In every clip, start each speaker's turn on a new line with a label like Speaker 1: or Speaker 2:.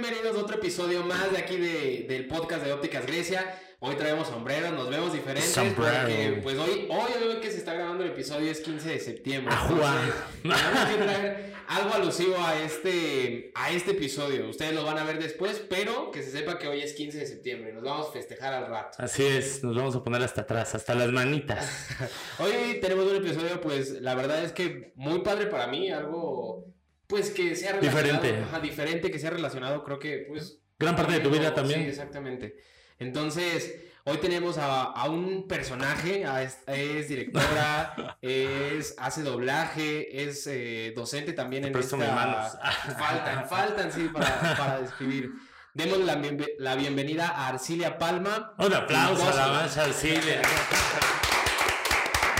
Speaker 1: bienvenidos a otro episodio más de aquí de, del podcast de Ópticas Grecia. Hoy traemos sombreros, nos vemos diferentes.
Speaker 2: Sombrero.
Speaker 1: Porque, pues hoy, hoy, hoy que se está grabando el episodio es 15 de septiembre.
Speaker 2: Ajua.
Speaker 1: Entonces, tenemos que traer algo alusivo a este, a este episodio. Ustedes lo van a ver después, pero que se sepa que hoy es 15 de septiembre. Nos vamos a festejar al rato.
Speaker 2: Así es, nos vamos a poner hasta atrás, hasta las manitas.
Speaker 1: Hoy tenemos un episodio, pues la verdad es que muy padre para mí, algo pues que sea relacionado,
Speaker 2: Diferente.
Speaker 1: ajá, diferente, que sea relacionado, creo que pues
Speaker 2: Gran parte de tu vida
Speaker 1: Sí,
Speaker 2: también.
Speaker 1: exactamente. Entonces, hoy tenemos a, a un personaje, a es, directora, es, hace doblaje, es eh, docente también en esta...
Speaker 2: manos.
Speaker 1: Faltan, faltan, sí, para, para describir. Demos la, la bienvenida a Arcilia Palma.
Speaker 2: Un aplauso a la mancha Arcilia.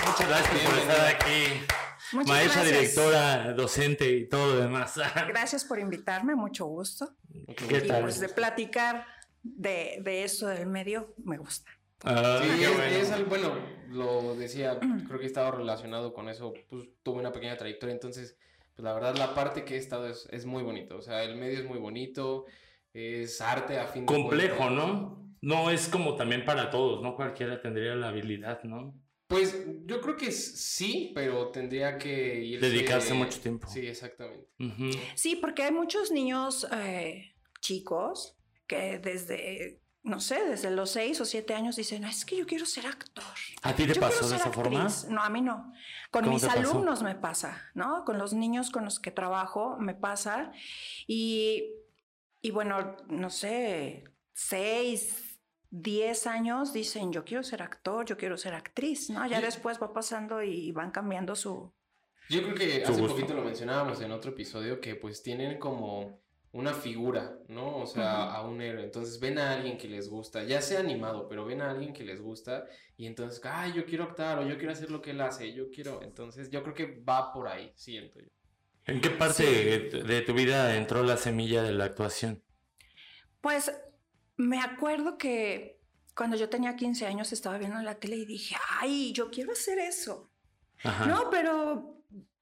Speaker 2: Muchas gracias por estar aquí.
Speaker 3: Muchas
Speaker 2: Maestra,
Speaker 3: gracias.
Speaker 2: directora, docente y todo lo demás.
Speaker 3: Gracias por invitarme, mucho gusto.
Speaker 2: ¿Qué
Speaker 3: Y
Speaker 2: tal?
Speaker 3: pues de platicar de, de esto del medio me gusta.
Speaker 2: Ah,
Speaker 1: Sí, es,
Speaker 2: bueno.
Speaker 1: es algo- bueno, lo decía, creo que he estado relacionado con eso, pues tuve una pequeña trayectoria, entonces, pues la verdad la parte que he estado es, es muy bonito, o sea, el medio es muy bonito, es arte a fin de
Speaker 2: Complejo,
Speaker 1: cuentas.
Speaker 2: ¿no? No es como también para todos, ¿no? Cualquiera tendría la habilidad, ¿no?
Speaker 1: Pues yo creo que sí, pero tendría que irse-
Speaker 2: Dedicarse mucho tiempo.
Speaker 1: Sí, exactamente.
Speaker 3: Sí, porque hay muchos niños eh, chicos que desde, no sé, desde los seis o siete años dicen, es que yo quiero ser actor.
Speaker 2: ¿A ti te
Speaker 3: Yo
Speaker 2: pasó de esa forma?
Speaker 3: actriz". No, a mí no. Con
Speaker 2: ¿Cómo
Speaker 3: mis
Speaker 2: pasó?
Speaker 3: alumnos me pasa, ¿no? Con los niños con los que trabajo me pasa. Y, y bueno, no sé, seis, diez años dicen, yo quiero ser actor, yo quiero ser actriz, ¿no? Ya después va pasando y van cambiando su...
Speaker 1: Yo creo que hace
Speaker 2: gusto.
Speaker 1: poquito lo mencionábamos en otro episodio que pues tienen como una figura, ¿no? O sea, a un héroe. Entonces ven a alguien que les gusta, ya sea animado, pero ven a alguien que les gusta y entonces, ay, yo quiero actuar o yo quiero hacer lo que él hace, yo quiero. Entonces yo creo que va por ahí, siento yo.
Speaker 2: ¿En qué parte
Speaker 3: Sí.
Speaker 2: de tu vida entró la semilla de la actuación?
Speaker 3: Pues me acuerdo que cuando yo tenía 15 años estaba viendo la tele y dije, ay, yo quiero hacer eso.
Speaker 2: Ajá.
Speaker 3: No, pero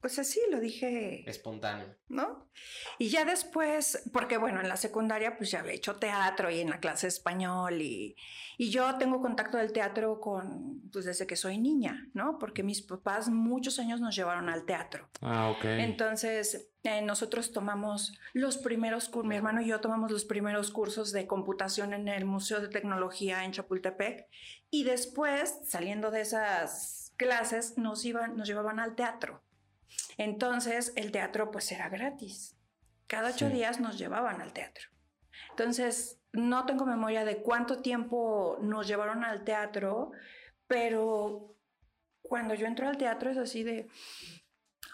Speaker 3: pues así lo dije,
Speaker 1: Espontáneo.
Speaker 3: ¿no? Y ya después, porque bueno, en la secundaria pues ya había hecho teatro y en la clase de español y, y yo tengo contacto del teatro con, pues desde que soy niña, ¿no? Porque mis papás muchos años nos llevaron al teatro.
Speaker 2: Ah, ok.
Speaker 3: Entonces, eh, nosotros tomamos los primeros cursos, mi hermano y yo tomamos los primeros cursos de computación en el Museo de Tecnología en Chapultepec y después, saliendo de esas clases, nos, iban, nos llevaban al teatro. Entonces, el teatro pues era gratis. Cada ocho
Speaker 2: Sí.
Speaker 3: días nos llevaban al teatro. Entonces, no tengo memoria de cuánto tiempo nos llevaron al teatro, pero cuando yo entro al teatro es así de,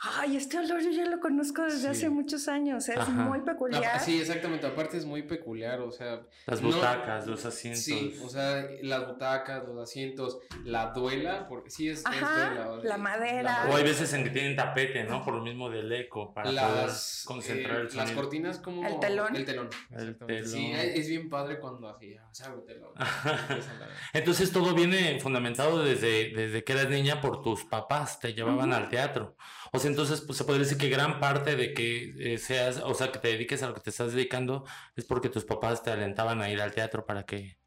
Speaker 3: ay, este olor yo ya lo conozco desde
Speaker 1: Sí.
Speaker 3: hace muchos años, es
Speaker 2: Ajá.
Speaker 3: muy
Speaker 1: Ah,
Speaker 3: peculiar.
Speaker 1: sí, exactamente. Aparte es muy peculiar, o sea.
Speaker 2: Las
Speaker 1: no-
Speaker 2: butacas, los asientos.
Speaker 1: Sí, o sea, las butacas, los asientos, la duela, porque sí es, es
Speaker 3: Ajá,
Speaker 1: duela, o-
Speaker 3: la madera.
Speaker 2: O hay veces en que tienen tapete, ¿no? Por lo mismo del eco, para poder
Speaker 1: las,
Speaker 2: concentrar
Speaker 1: eh,
Speaker 2: el
Speaker 1: las
Speaker 2: sonido.
Speaker 1: cortinas como
Speaker 3: El telón.
Speaker 1: el telón,
Speaker 2: El
Speaker 1: exactamente. sí
Speaker 2: telón.
Speaker 1: es es bien padre cuando así ah, se abre el telón la-
Speaker 2: Entonces todo viene fundamentado desde, desde que eras niña por tus papás, te llevaban
Speaker 3: Ujú.
Speaker 2: al teatro. O sea, entonces pues, se podría decir que gran parte de que eh, seas, o sea, que te dediques a lo que te estás dedicando es porque tus papás te alentaban a ir al teatro para que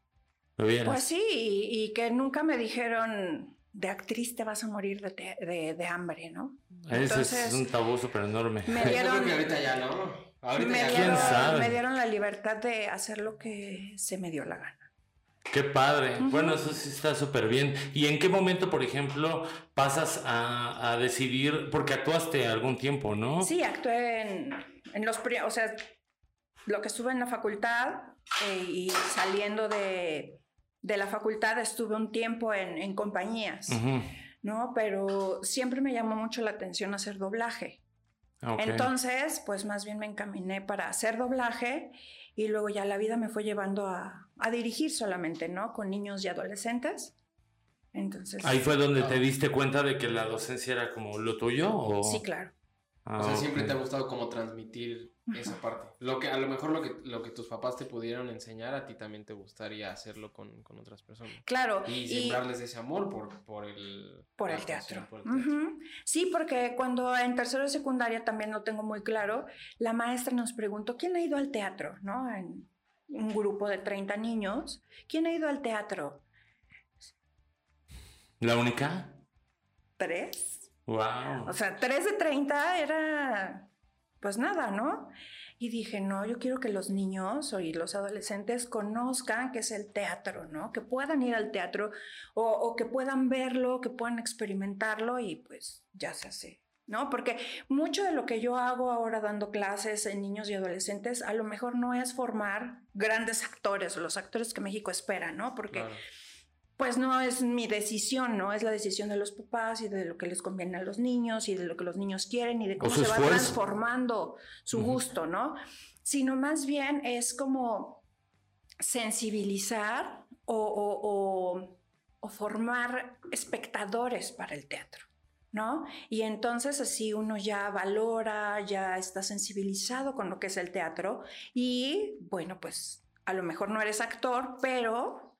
Speaker 2: lo vieras.
Speaker 3: Pues sí, y, y que nunca me dijeron, de actriz te vas a morir de, te- de- de hambre, ¿no?
Speaker 2: Ese es un tabú súper enorme.
Speaker 3: Me
Speaker 1: Yo
Speaker 3: dieron,
Speaker 1: creo que ahorita ya no ahorita
Speaker 3: me
Speaker 1: ya
Speaker 2: ¿Quién
Speaker 3: dieron-
Speaker 2: sabe?
Speaker 3: me dieron la libertad de hacer lo que se me dio la gana.
Speaker 2: Qué padre.
Speaker 3: Ujú.
Speaker 2: Bueno, eso sí está súper bien. ¿Y en qué momento, por ejemplo, pasas a, a decidir, porque actuaste algún tiempo, ¿no?
Speaker 3: Sí, actué en, en los, o sea, lo que estuve en la facultad eh, y saliendo de, de la facultad estuve un tiempo en, en compañías,
Speaker 2: Ujú.
Speaker 3: ¿no? Pero siempre me llamó mucho la atención hacer doblaje.
Speaker 2: Ok.
Speaker 3: Entonces, pues más bien me encaminé para hacer doblaje y luego ya la vida me fue llevando a, a dirigir solamente, ¿no? Con niños y adolescentes. Entonces,
Speaker 2: Ahí fue donde te diste cuenta de que la docencia era como lo tuyo, o
Speaker 3: sí, claro.
Speaker 1: o sea, siempre te ha gustado como transmitir esa parte. Lo que a lo mejor lo que, lo que tus papás te pudieron enseñar, a ti también te gustaría hacerlo con, con otras personas.
Speaker 3: Claro.
Speaker 1: Y, sembrarles ese amor por, por el...
Speaker 3: Por el teatro. Sí, porque cuando en tercero de secundaria también lo tengo muy claro, la maestra nos preguntó, ¿quién ha ido al teatro? ¿No? En un grupo de 30 niños, ¿quién ha ido al teatro?
Speaker 2: ¿La única?
Speaker 3: Tres.
Speaker 2: Wow.
Speaker 3: O sea, 3 de 30 era pues nada, ¿no? Y dije, no, yo quiero que los niños y los adolescentes conozcan qué es el teatro, ¿no? Que puedan ir al teatro o, o, que puedan verlo, que puedan experimentarlo y pues ya se hace, ¿no? Porque mucho de lo que yo hago ahora dando clases en niños y adolescentes a lo mejor no es formar grandes actores o los actores que México espera, ¿no? Porque pues no es mi decisión, ¿no? Es la decisión de los papás y de lo que les conviene a los niños y de lo que los niños quieren y de cómo se va transformando su gusto, ¿no? Sino más bien es como sensibilizar o, o formar espectadores para el teatro. ¿No? Y entonces así uno ya valora, ya está sensibilizado con lo que es el teatro y bueno, pues a lo mejor no eres actor, pero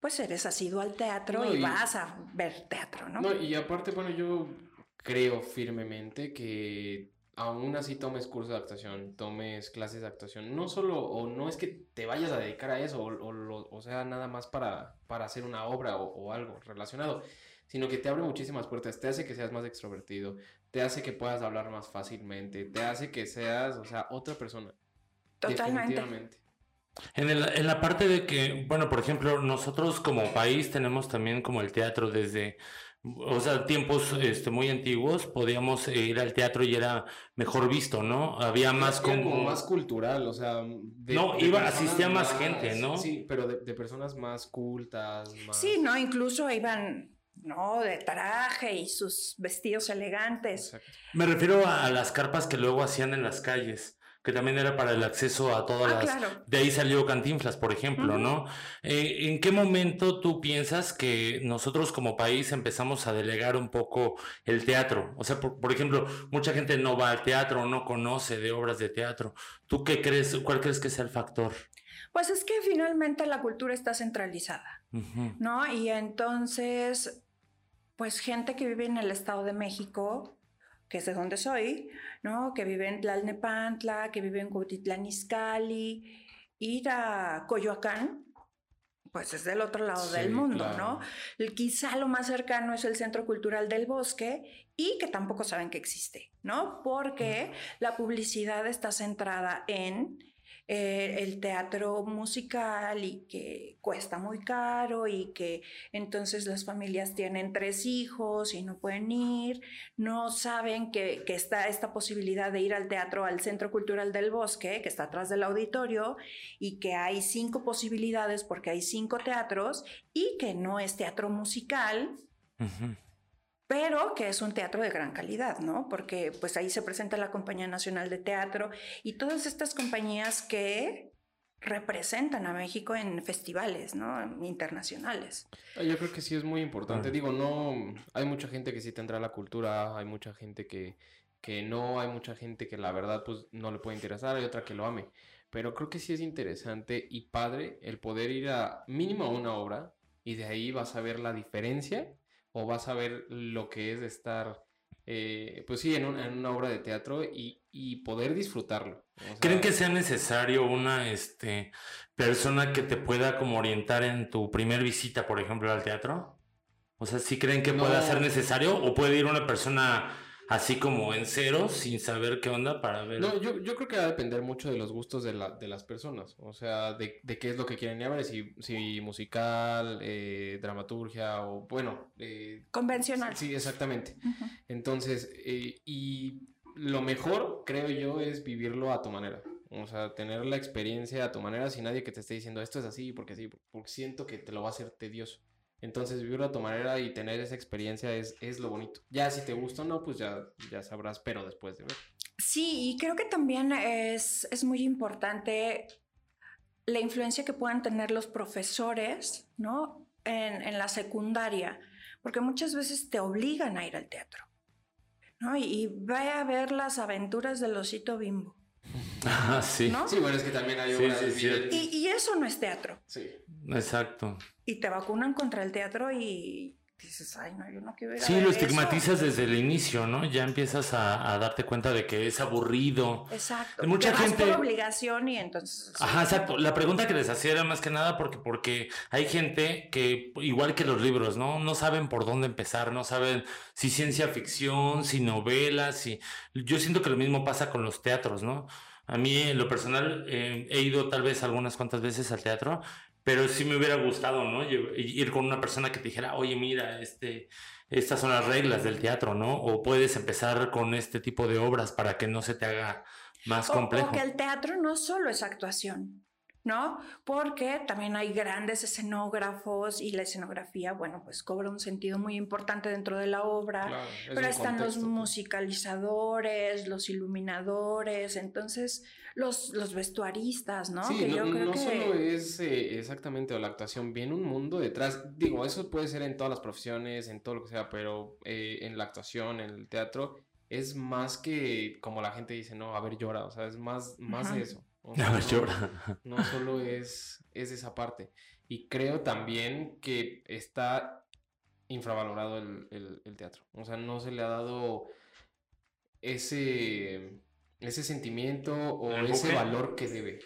Speaker 3: pues eres asiduo al teatro y, vas a ver teatro, ¿no?
Speaker 1: No, y aparte, bueno, yo creo firmemente que aún así tomes curso de actuación, tomes clases de actuación, no solo, o no es que te vayas a dedicar a eso, o, o, sea, nada más para, para hacer una obra o, algo relacionado, sino que te abre muchísimas puertas, te hace que seas más extrovertido, te hace que puedas hablar más fácilmente, te hace que seas, o sea, otra persona.
Speaker 3: Totalmente.
Speaker 2: En, el, en, la parte de que, bueno, por ejemplo, nosotros como país tenemos también como el teatro desde, o sea, tiempos este, muy antiguos, podíamos ir al teatro y era mejor visto, ¿no? Había más
Speaker 1: como... más cultural, o sea...
Speaker 2: no, iba, asistía más, gente, ¿no?
Speaker 1: Sí, pero de, personas más cultas, más...
Speaker 3: Sí, ¿no? Incluso iban ¿no? De traje y sus vestidos elegantes.
Speaker 2: Me refiero a las carpas que luego hacían en las calles que también era para el acceso a todas ah, las... De ahí salió Cantinflas, por ejemplo, ¿no? Eh, ¿En qué momento tú piensas que nosotros como país empezamos a delegar un poco el teatro? O sea, por, ejemplo, mucha gente no va al teatro, no conoce de obras de teatro. ¿Tú qué crees? ¿Cuál crees que sea el factor?
Speaker 3: Pues es que finalmente la cultura está centralizada, ¿no? Y entonces, pues gente que vive en el Estado de México, que es de donde soy, ¿no? Que vive en Tlalnepantla, que vive en Cuautitlán Izcalli, ir a Coyoacán, pues es del otro lado del mundo, ¿no? Quizá lo más cercano es el Centro Cultural del Bosque y que tampoco saben que existe, ¿no? Porque la publicidad está centrada en eh, el teatro musical y que cuesta muy caro y que entonces las familias tienen tres hijos y no pueden ir, no saben que, que está esta posibilidad de ir al teatro al Centro Cultural del Bosque, que está atrás del auditorio, y que hay cinco posibilidades porque hay cinco teatros y que no es teatro musical pero que es un teatro de gran calidad, ¿no? Porque pues ahí se presenta la Compañía Nacional de Teatro y todas estas compañías que representan a México en festivales, ¿no? Internacionales.
Speaker 1: Ah, yo creo que sí es muy importante. Digo, no, hay mucha gente que sí tendrá la cultura, hay mucha gente que, que no, hay mucha gente que la verdad pues no le puede interesar, hay otra que lo ame. Pero creo que sí es interesante y padre el poder ir a mínimo a una obra y de ahí vas a ver la diferencia o vas a ver lo que es estar, eh, pues sí, en, una obra de teatro y, poder disfrutarlo.
Speaker 2: ¿Creen que sea necesario una este, persona que te pueda como orientar en tu primer visita, por ejemplo, al teatro? O sea, ¿sí creen que pueda ser necesario o puede ir una persona así como en cero, sin saber qué onda para ver.
Speaker 1: No, yo, yo creo que va a depender mucho de los gustos de, la, de las personas, o sea, de, de qué es lo que quieren ir a ver, si, si musical, eh, dramaturgia o, bueno... Eh,
Speaker 3: Convencional.
Speaker 1: Sí, exactamente. Entonces, eh, y lo mejor, creo yo, es vivirlo a tu manera. O sea, tener la experiencia a tu manera sin nadie que te esté diciendo esto es así, porque sí, porque siento que te lo va a hacer tedioso. Entonces, vivirlo a tu manera y tener esa experiencia es, es lo bonito. Ya si te gusta o no, pues ya, ya sabrás, pero después de ver.
Speaker 3: Sí, y creo que también es, es muy importante la influencia que puedan tener los profesores, ¿no? En, en la secundaria, porque muchas veces te obligan a ir al teatro. ¿no? Y, vaya a ver las aventuras del osito bimbo.
Speaker 2: Ah, sí.
Speaker 1: Sí, bueno, es que también hay obras
Speaker 3: y, y, eso no es teatro.
Speaker 1: Sí.
Speaker 2: Exacto.
Speaker 3: Y te vacunan contra el teatro y dices, ay, no, yo no quiero
Speaker 2: Sí, lo estigmatizas desde el inicio, ¿no? Ya empiezas a, darte cuenta de que es aburrido.
Speaker 3: Exacto. Mucha gente. por obligación y entonces.
Speaker 2: Ajá, exacto. La pregunta que les hacía era más que nada porque, porque hay gente que, igual que los libros, ¿no? No saben por dónde empezar, no saben si ciencia ficción, si novelas, si. Yo siento que lo mismo pasa con los teatros, ¿no? A mí, en lo personal, eh, he ido tal vez algunas cuantas veces al teatro pero sí me hubiera gustado, ¿no? Ir con una persona que te dijera, oye, mira, este, estas son las reglas del teatro, ¿no? O puedes empezar con este tipo de obras para que no se te haga más complejo.
Speaker 3: Porque el teatro no solo es actuación. ¿No? Porque también hay grandes escenógrafos y la escenografía, bueno, pues cobra un sentido muy importante dentro de la obra, pero están los pues. musicalizadores, los iluminadores, entonces los, los vestuaristas, ¿no?
Speaker 1: Sí, no, no solo es eh, exactamente la actuación, viene un mundo detrás, digo, eso puede ser en todas las profesiones, en todo lo que sea, pero eh, en la actuación, en el teatro, es más que como la gente dice, no, a ver, llora, o sea, es más, más de eso. No, solo es, es esa parte. Y creo también que está infravalorado el, teatro. O sea, no se le ha dado ese, ese sentimiento o ese valor que debe.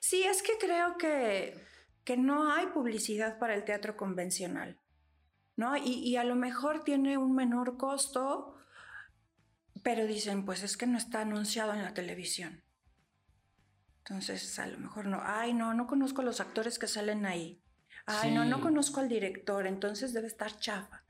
Speaker 3: Sí, es que creo que, que no hay publicidad para el teatro convencional. ¿no? Y, y, a lo mejor tiene un menor costo, pero dicen, pues es que no está anunciado en la televisión. Entonces, a lo mejor no, ay, no, no conozco a los actores que salen ahí. Ay, no, no conozco al director, entonces debe estar chafa.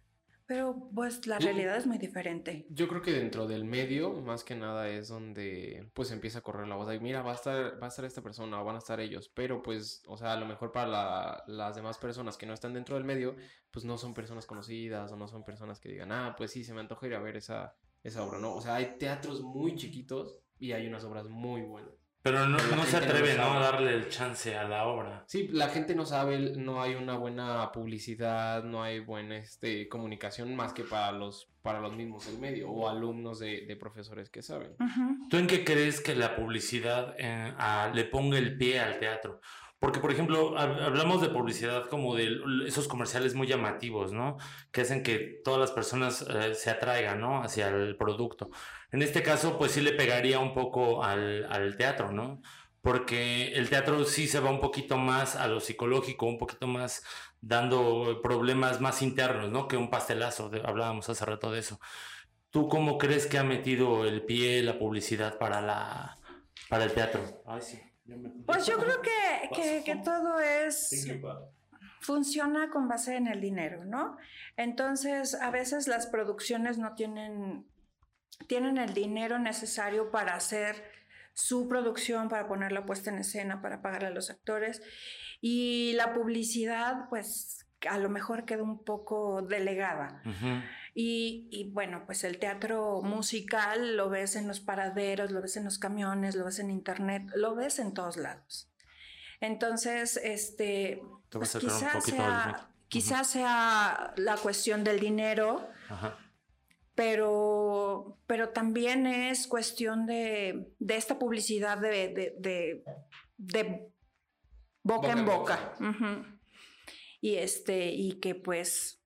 Speaker 3: Pero pues la realidad es muy diferente.
Speaker 1: Yo creo que dentro del medio, más que nada, es donde pues empieza a correr la voz. Y mira, va a estar, va a estar esta persona o van a estar ellos. Pero pues, o sea, a lo mejor para las demás personas que no están dentro del medio, pues no son personas conocidas o no son personas que digan, ah, pues sí, se me antoja ir a ver esa, esa obra, ¿no? O sea, hay teatros muy chiquitos y hay unas obras muy buenas.
Speaker 2: Pero no, no se atreve ¿no? a darle el chance a la obra.
Speaker 1: Sí, la gente no sabe, no hay una buena publicidad, no hay buena este, comunicación más que para los, para los mismos del medio o alumnos de, de profesores que saben.
Speaker 2: ¿Tú en qué crees que la publicidad eh, le ponga el pie al teatro? Porque, por ejemplo, hablamos de publicidad como de esos comerciales muy llamativos, ¿no? Que hacen que todas las personas eh, se atraigan, ¿no? Hacia el producto. En este caso, pues sí le pegaría un poco al, al, teatro, ¿no? Porque el teatro sí se va un poquito más a lo psicológico, un poquito más dando problemas más internos, ¿no? Que un pastelazo, hablábamos hace rato de eso. ¿Tú cómo crees que ha metido el pie la publicidad para, la, para el teatro? Ay, sí.
Speaker 3: Pues yo creo que, que, todo es funciona con base en el dinero, ¿no? Entonces, a veces las producciones no tienen, tienen el dinero necesario para hacer su producción, para poner la puesta en escena, para pagar a los actores. Y la publicidad, pues a lo mejor queda un poco delegada. Y, bueno, pues el teatro musical lo ves en los paraderos, lo ves en los camiones, lo ves en internet, lo ves en todos lados. Entonces, este, pues quizás sea, sea la cuestión del dinero, Pero, pero también es cuestión de, esta publicidad de, de, boca, en boca. Y este, y que pues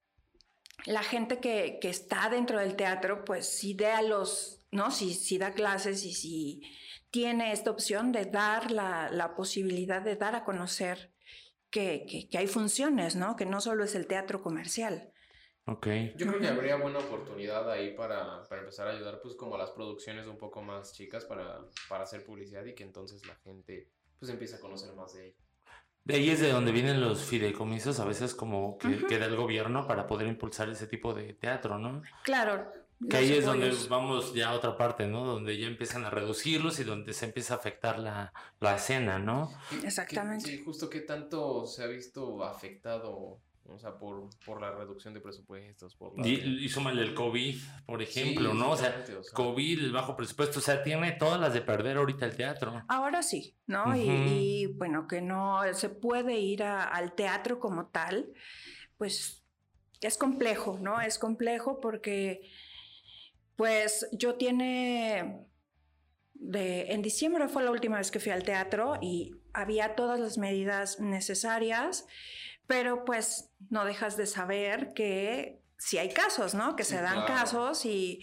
Speaker 3: la gente que, está dentro del teatro, pues sí da los, ¿no? Si, da clases y si tiene esta opción de dar la, posibilidad de dar a conocer que, hay funciones, ¿no? Que no solo es el teatro comercial.
Speaker 2: Ok.
Speaker 1: Yo creo que habría buena oportunidad ahí para, empezar a ayudar, pues, como a las producciones un poco más chicas para, para hacer publicidad y que entonces la gente, pues, empiece a conocer más de ello.
Speaker 2: De ahí es de donde vienen los fideicomisos, a veces como que, queda el gobierno para poder impulsar ese tipo de teatro, ¿no?
Speaker 3: Claro.
Speaker 2: Que ahí es donde vamos ya a otra parte, ¿no? Donde ya empiezan a reducirlos y donde se empieza a afectar la, la escena, ¿no?
Speaker 3: Exactamente.
Speaker 1: Sí, justo qué tanto se ha visto afectado o sea, por, por la reducción de presupuestos. Por
Speaker 2: y, y, súmale el COVID, por ejemplo, ¿no? O sea, COVID, el bajo presupuesto, o sea, tiene todas las de perder ahorita el teatro.
Speaker 3: Ahora sí, ¿no? y, bueno, que no se puede ir al teatro como tal, pues es complejo, ¿no? Es complejo porque Pues yo tiene de, en diciembre fue la última vez que fui al teatro y había todas las medidas necesarias, pero pues no dejas de saber que si hay casos, ¿no? Que se dan casos y,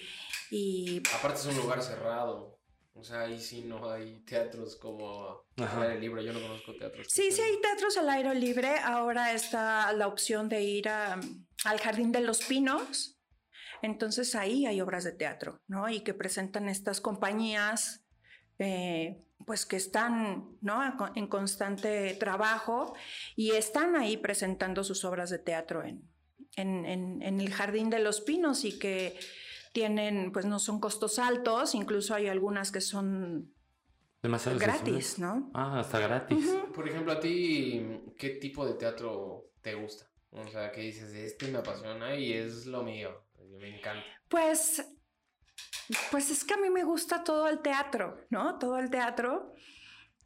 Speaker 3: y...
Speaker 1: Aparte es un lugar cerrado. O sea, ahí sí no hay teatros como al aire libre. Yo no conozco teatros.
Speaker 3: Sí, sí hay teatros al aire libre. Ahora está la opción de ir al Jardín de los Pinos. Entonces ahí hay obras de teatro, ¿no? Y que presentan estas compañías eh, pues que están ¿no? en constante trabajo y están ahí presentando sus obras de teatro en, en, el Jardín de los Pinos y que tienen, pues no son costos altos, incluso hay algunas que son
Speaker 2: Demasiado
Speaker 3: gratis, ¿no?
Speaker 2: Ah, hasta gratis.
Speaker 1: Por ejemplo, a ti, ¿qué tipo de teatro te gusta? O sea, que dices, este me apasiona y es lo mío, me encanta.
Speaker 3: Pues pues es que a mí me gusta todo el teatro, ¿no? Todo el teatro.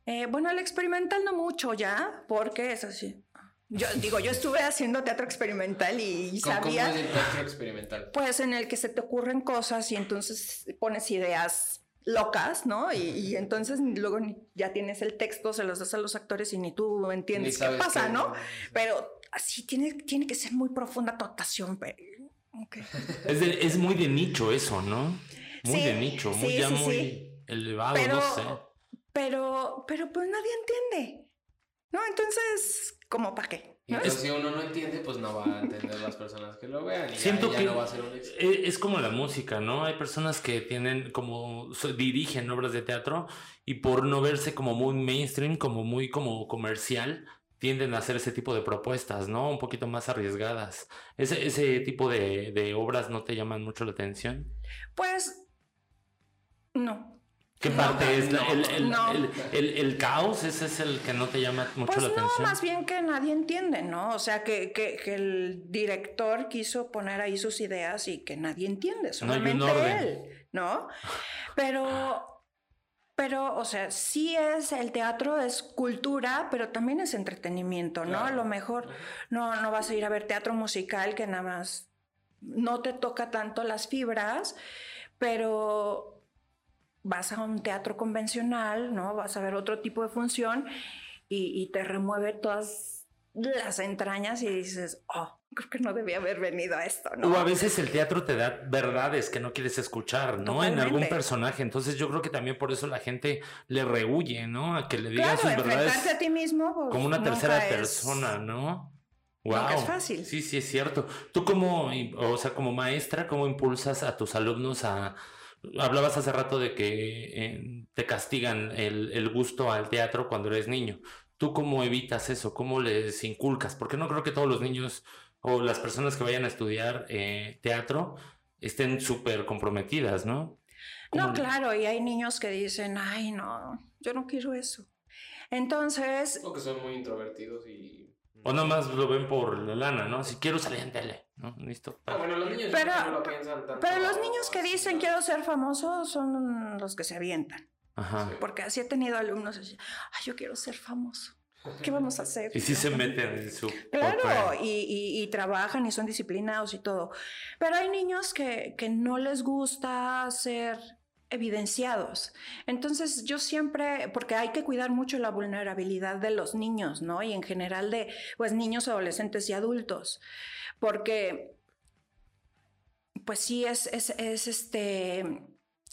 Speaker 3: Eh, bueno, el experimental no mucho ya, porque es así. Yo digo, yo estuve haciendo teatro experimental y sabía.
Speaker 1: ¿Cómo es el teatro experimental?
Speaker 3: Pues en el que se te ocurren cosas y entonces pones ideas locas, ¿no? Y, entonces luego ya tienes el texto, se los das a los actores y ni tú entiendes qué pasa, ¿no? Pero así tiene, tiene que ser muy profunda tu actuación.
Speaker 2: Es, es muy de nicho eso, ¿no? Muy de nicho, muy, ya muy elevado, no sé.
Speaker 3: Pero, pero pues nadie entiende. ¿No? Entonces, ¿cómo para qué?
Speaker 1: Y entonces, si uno no entiende, pues no va a entender las personas que lo vean. Y Siento que no va a ser un
Speaker 2: e, es como la música, ¿no? Hay personas que tienen como dirigen obras de teatro y por no verse como muy mainstream, como muy como comercial, tienden a hacer ese tipo de propuestas, ¿no? Un poquito más arriesgadas. ¿Ese, ese tipo de, de obras no te llaman mucho la atención?
Speaker 3: Pues no.
Speaker 2: ¿Qué parte es el, caos? ¿Ese es el que no te llama mucho
Speaker 3: pues
Speaker 2: la atención?
Speaker 3: No, más bien que nadie entiende, ¿no? O sea, que, que, el director quiso poner ahí sus ideas y que nadie entiende, solamente él, ¿no? Pero, pero, o sea, sí es, el teatro es cultura, pero también es entretenimiento, ¿no? A lo mejor no, no vas a ir a ver teatro musical que nada más no te toca tanto las fibras, pero vas a un teatro convencional, ¿no? Vas a ver otro tipo de función y, te remueve todas las entrañas y dices, oh, creo que no debía haber venido a esto, ¿no?
Speaker 2: O a veces el teatro te da verdades que no quieres escuchar, ¿no? En algún personaje. Entonces yo creo que también por eso la gente le rehuye, ¿no? A que le digas sus verdades.
Speaker 3: a ti mismo. Pues,
Speaker 2: como una tercera persona, ¿no?
Speaker 3: Wow. es fácil.
Speaker 2: Sí, sí, es cierto. Tú como, o sea, como maestra, ¿cómo impulsas a tus alumnos a Hablabas hace rato de que eh, te castigan el, gusto al teatro cuando eres niño. ¿Tú cómo evitas eso? ¿Cómo les inculcas? Porque no creo que todos los niños o las personas que vayan a estudiar eh, teatro estén súper comprometidas, ¿no?
Speaker 3: No, claro, y hay niños que dicen, ay, no, yo no quiero eso. Entonces...
Speaker 1: O que son muy introvertidos y
Speaker 2: o más lo ven por la lana, ¿no? Si quiero salir en tele, ¿no? Listo.
Speaker 1: Ah, bueno, los niños
Speaker 3: pero,
Speaker 1: no lo piensan tanto.
Speaker 3: Pero los niños que dicen quiero ser famoso son los que se avientan. Ajá. Porque así he tenido alumnos así, ay, yo quiero ser famoso. ¿Qué vamos a hacer?
Speaker 2: Y si se meten en su...
Speaker 3: Claro, y, y, trabajan y son disciplinados y todo. Pero hay niños que, que no les gusta ser evidenciados. Entonces yo siempre, porque hay que cuidar mucho la vulnerabilidad de los niños, ¿no? Y en general de, pues, niños, adolescentes y adultos, porque, pues sí, es, es, es este,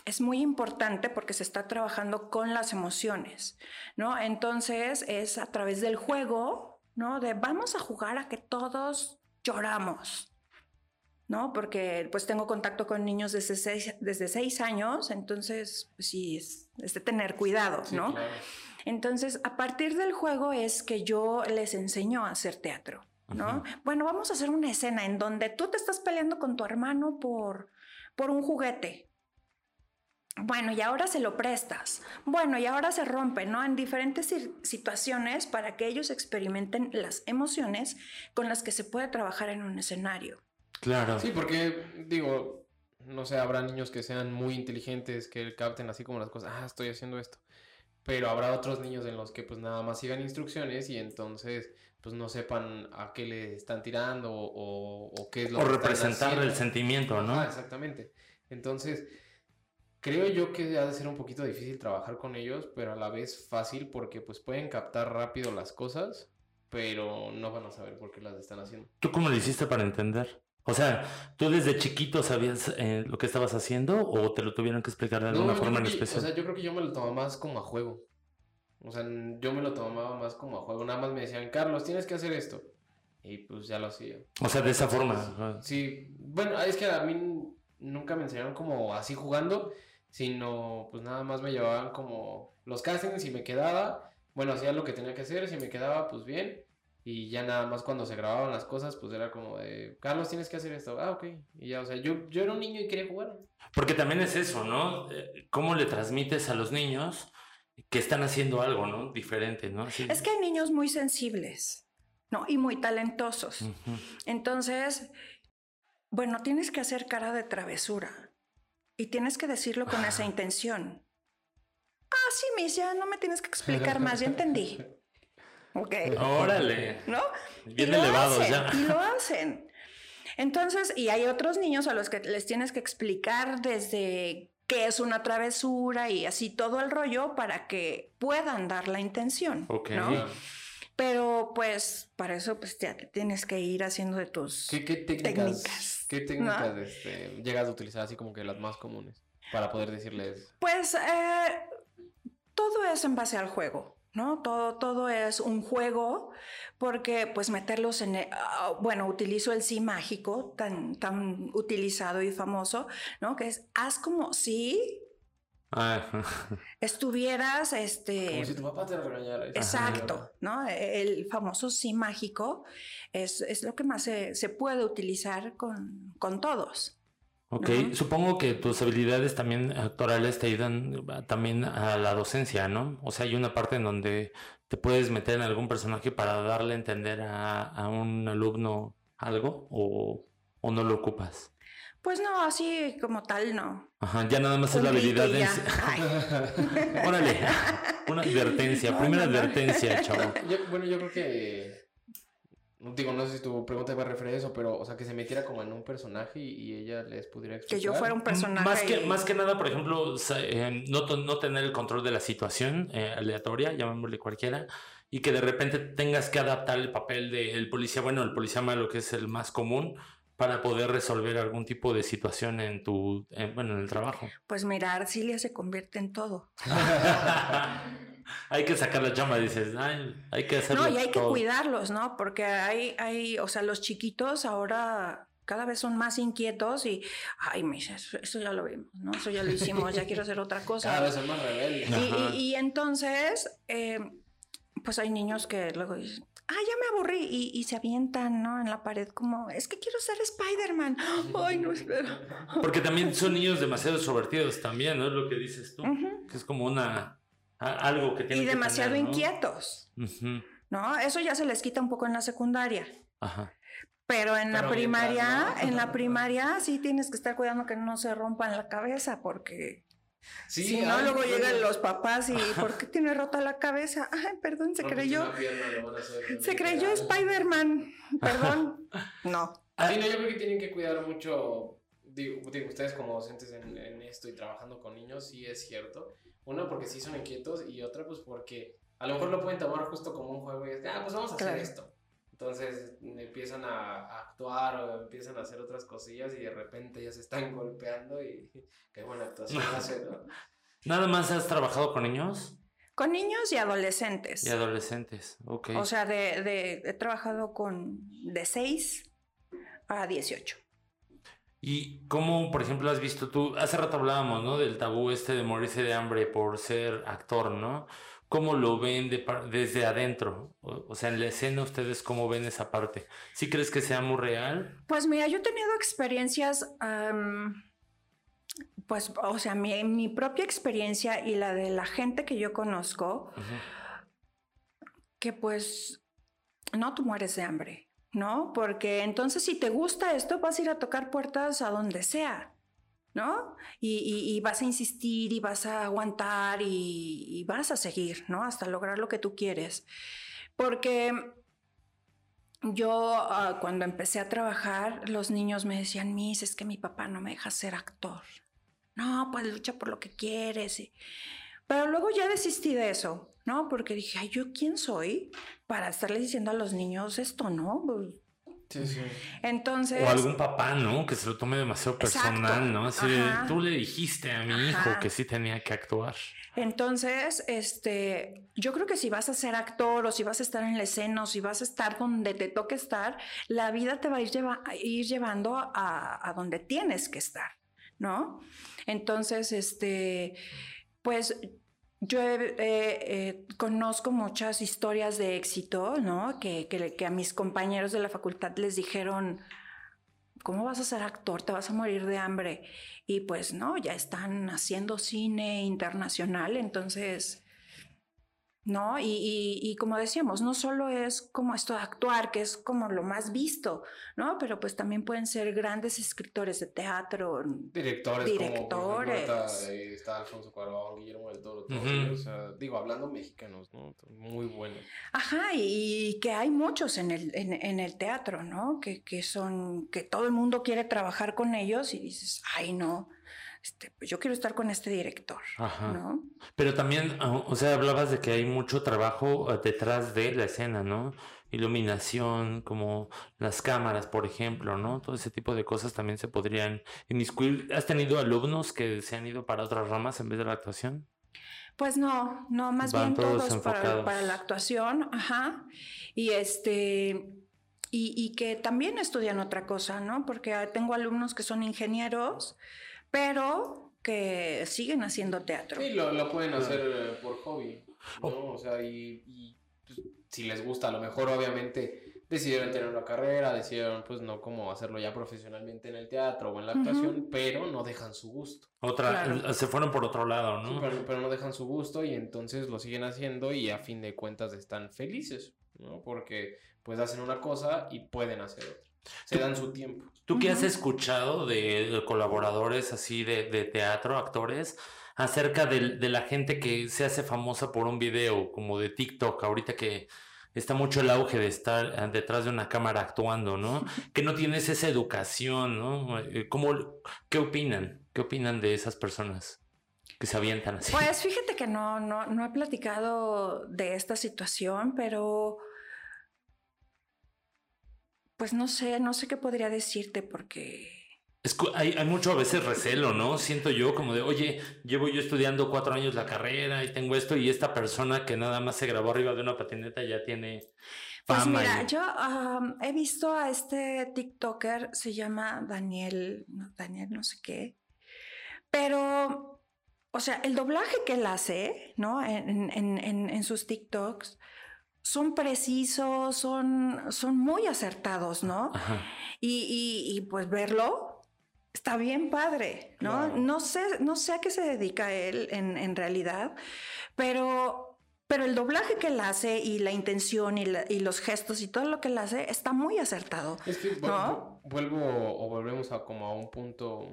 Speaker 3: es muy importante porque se está trabajando con las emociones, ¿no? Entonces es a través del juego, ¿no? De vamos a jugar a que todos lloramos, ¿no? Porque pues tengo contacto con niños desde seis, desde seis años, entonces pues, sí, es, de tener cuidado, ¿no? Entonces, a partir del juego es que yo les enseño a hacer teatro, ¿no? Bueno, vamos a hacer una escena en donde tú te estás peleando con tu hermano por, por un juguete. Bueno, y ahora se lo prestas. Bueno, y ahora se rompe, ¿no? En diferentes situaciones para que ellos experimenten las emociones con las que se puede trabajar en un escenario.
Speaker 2: Claro.
Speaker 1: Sí, porque digo, no sé, habrá niños que sean muy inteligentes, que capten así como las cosas, ah, estoy haciendo esto. Pero habrá otros niños en los que pues nada más sigan instrucciones y entonces pues no sepan a qué le están tirando o, qué es lo
Speaker 2: o representar el sentimiento, ¿no?
Speaker 1: Ah, exactamente. Entonces, creo yo que ha de ser un poquito difícil trabajar con ellos, pero a la vez fácil porque pues pueden captar rápido las cosas, pero no van a saber por qué las están haciendo.
Speaker 2: ¿Tú cómo lo hiciste para entender? O sea, ¿tú desde chiquito sabías eh, lo que estabas haciendo o te lo tuvieron que explicar de alguna forma en especial?
Speaker 1: O sea, yo creo que yo me lo tomaba más como a juego. O sea, yo me lo tomaba más como a juego. Nada más me decían, Carlos, tienes que hacer esto. Y pues ya lo hacía.
Speaker 2: O sea, de esa forma.
Speaker 1: Sí. Bueno, es que a mí nunca me enseñaron como así jugando, sino pues nada más me llevaban como los castings y me quedaba. Bueno, hacía lo que tenía que hacer, si me quedaba, pues bien. Y ya nada más cuando se grababan las cosas, pues era como de, Carlos, tienes que hacer esto. Ah, ok. Y ya, o sea, yo, yo era un niño y quería jugar.
Speaker 2: Porque también es eso, ¿no? Eh, ¿Cómo le transmites a los niños que están haciendo algo, ¿no? Diferente, ¿no?
Speaker 3: Es que hay niños muy sensibles, ¿no? Y muy talentosos. Entonces, bueno, tienes que hacer cara de travesura y tienes que decirlo con esa intención. Ah, sí, mis, ya no me tienes que explicar más, ya entendí. Ok.
Speaker 2: Órale.
Speaker 3: ¿No?
Speaker 2: Bien elevados ya.
Speaker 3: Y lo hacen. Entonces, y hay otros niños a los que les tienes que explicar desde qué es una travesura y así todo el rollo para que puedan dar la intención. Ok. ¿no? Pero pues para eso pues ya tienes que ir haciendo de tus
Speaker 1: ¿Qué, técnicas, ¿Qué técnicas este, llegas a utilizar así como que las más comunes para poder decirles?
Speaker 3: Pues eh, todo es en base al juego. ¿No? Todo, todo es un juego porque pues meterlos en, ah, bueno, utilizo el sí mágico tan, tan utilizado y famoso, ¿no? Que es, haz como si ah. estuvieras, este...
Speaker 1: Como si tu papá te regañara.
Speaker 3: Exacto, ¿no? El famoso sí mágico es, es lo que más se, se puede utilizar con, con todos.
Speaker 2: Ok, supongo que tus habilidades también actorales te ayudan ah, también a la docencia, ¿no? O sea, hay una parte en donde te puedes meter en algún personaje para darle a entender a, un alumno algo o, no lo ocupas.
Speaker 3: Pues no, así como tal, no.
Speaker 2: Ajá, ya nada más es la habilidad de... Órale, una advertencia, primera advertencia, chavo.
Speaker 1: bueno, yo creo que Digo, no sé si tu pregunta va a referir a eso, pero, o sea, que se metiera como en un personaje y, ella les pudiera explicar.
Speaker 3: Que yo fuera un personaje.
Speaker 2: Más que, más que nada, por ejemplo, eh, no, no, tener el control de la situación eh, aleatoria, llamémosle cualquiera, y que de repente tengas que adaptar el papel del policía bueno, el policía malo, que es el más común, para poder resolver algún tipo de situación en tu, bueno, en el trabajo.
Speaker 3: Pues mira, Arcilia se convierte en todo.
Speaker 2: hay que sacar la llama, dices, hay que hacerlo.
Speaker 3: No, y hay que cuidarlos, ¿no? Porque hay, hay, o sea, los chiquitos ahora cada vez son más inquietos y, ay, eso, eso ya lo vimos, ¿no? Eso ya lo hicimos, ya quiero hacer otra cosa.
Speaker 1: Cada vez son más rebeldes.
Speaker 3: Y, y, entonces, eh, pues hay niños que luego dicen, ah, ya me aburrí y, y, se avientan, ¿no? En la pared como, es que quiero ser Spider-Man. Ay, no espero.
Speaker 2: Porque también son niños demasiado extrovertidos también, ¿no? Es lo que dices tú, que es como una algo que
Speaker 3: Y demasiado inquietos. ¿No? Eso ya se les quita un poco en la secundaria. Pero en la primaria, en la primaria sí tienes que estar cuidando que no se rompan la cabeza porque si no, luego llegan los papás y ¿por qué tiene rota la cabeza? Ay, perdón, se creyó. Se creyó Spider-Man. Perdón. No.
Speaker 1: Sí, no, yo creo que tienen que cuidar mucho. Digo, ustedes como docentes en, en esto y trabajando con niños, sí es cierto una, porque sí son inquietos y otra, pues porque a lo mejor lo pueden tomar justo como un juego y es, ah, pues vamos a hacer esto. Entonces empiezan a, actuar o empiezan a hacer otras cosillas y de repente ya se están golpeando y qué buena actuación hace, ¿no?
Speaker 2: ¿Nada más has trabajado con niños?
Speaker 3: Con niños y adolescentes.
Speaker 2: Y adolescentes, ok.
Speaker 3: O sea, de, de, he trabajado con de 6 a 18.
Speaker 2: Y cómo, por ejemplo, has visto tú, hace rato hablábamos, ¿no? Del tabú este de morirse de hambre por ser actor, ¿no? ¿Cómo lo ven desde adentro? O, sea, en la escena ustedes cómo ven esa parte. ¿Sí crees que sea muy real?
Speaker 3: Pues mira, yo he tenido experiencias, pues, o sea, mi, mi, propia experiencia y la de la gente que yo conozco, que pues no tú mueres de hambre. ¿No? Porque entonces si te gusta esto, vas a ir a tocar puertas a donde sea, ¿no? Y, vas a insistir y vas a aguantar y, vas a seguir, ¿no? Hasta lograr lo que tú quieres. Porque yo ah, cuando empecé a trabajar, los niños me decían, Miss, es que mi papá no me deja ser actor. No, pues lucha por lo que quieres. Pero luego ya desistí de eso, ¿no? Porque dije, ay, ¿yo quién soy para estarle diciendo a los niños esto, no? Pues,
Speaker 1: sí, sí.
Speaker 3: Entonces.
Speaker 2: O algún papá, ¿no? Que se lo tome demasiado personal, ¿no? Así tú le dijiste a mi hijo que sí tenía que actuar.
Speaker 3: Entonces, este, yo creo que si vas a ser actor o si vas a estar en la escena o si vas a estar donde te toque estar, la vida te va a ir, ir llevando a, a donde tienes que estar, ¿no? Entonces, este, pues yo eh, conozco muchas historias de éxito, ¿no? Que, que, a mis compañeros de la facultad les dijeron, ¿cómo vas a ser actor? Te vas a morir de hambre. Y pues no, ya están haciendo cine internacional, entonces ¿no? Y, como decíamos, no solo es como esto de actuar, que es como lo más visto, ¿no? Pero pues también pueden ser grandes escritores de teatro,
Speaker 1: directores, directores. Como, está, Alfonso Cuarón, Guillermo del Toro, o sea, digo, hablando mexicanos, ¿no? Muy buenos.
Speaker 3: Ajá, y, que hay muchos en el, en, el teatro, ¿no? Que, que son, que todo el mundo quiere trabajar con ellos y dices, ay, no, este, pues yo quiero estar con este director, ¿no?
Speaker 2: Pero también, ah, o sea, hablabas de que hay mucho trabajo ah, detrás de la escena, ¿no? Iluminación, como las cámaras, por ejemplo, ¿no? Todo ese tipo de cosas también se podrían inmiscuir. ¿Has tenido alumnos que se han ido para otras ramas en vez de la actuación?
Speaker 3: Pues no, no, más bien todos, para, para, la actuación, ajá. Y este, y, y, que también estudian otra cosa, ¿no? Porque tengo alumnos que son ingenieros, pero que siguen haciendo teatro.
Speaker 1: Sí, lo, pueden hacer eh, por hobby, ¿no? Oh. O sea, y, pues, si les gusta, a lo mejor obviamente decidieron tener una carrera, decidieron pues no como hacerlo ya profesionalmente en el teatro o en la actuación, pero no dejan su gusto.
Speaker 2: Otra, se fueron por otro lado, ¿no?
Speaker 1: pero, pero, no dejan su gusto y entonces lo siguen haciendo y a fin de cuentas están felices, ¿no? Porque pues hacen una cosa y pueden hacer otra. Se dan su tiempo.
Speaker 2: ¿Tú qué has escuchado de, colaboradores así de, teatro, actores, acerca de, la gente que se hace famosa por un video como de TikTok, ahorita que está mucho el auge de estar ah, detrás de una cámara actuando, ¿no? Que no tienes esa educación, ¿no? Eh, ¿Cómo, ¿Qué opinan? ¿Qué opinan de esas personas? que se avientan así.
Speaker 3: Pues fíjate que no, no, no he platicado de esta situación, pero pues no sé, no sé qué podría decirte porque...
Speaker 2: Es, hay, hay, mucho a veces recelo, ¿no? Siento yo como de, oye, llevo yo estudiando cuatro años la carrera y tengo esto y esta persona que nada más se grabó arriba de una patineta ya tiene...
Speaker 3: Pues mira, yo he visto a este TikToker, se llama Daniel, Daniel no sé qué, pero, o sea, el doblaje que él hace, ¿no? En, en, en, en sus TikToks, son precisos, son, son muy acertados, ¿no? Y, pues verlo está bien padre, ¿no? No, sé, no sé a qué se dedica él en, realidad, pero, pero el doblaje que él hace y la intención y, los gestos y todo lo que él hace está muy acertado. Es que ¿no?
Speaker 1: vuelvo o volvemos a como a un punto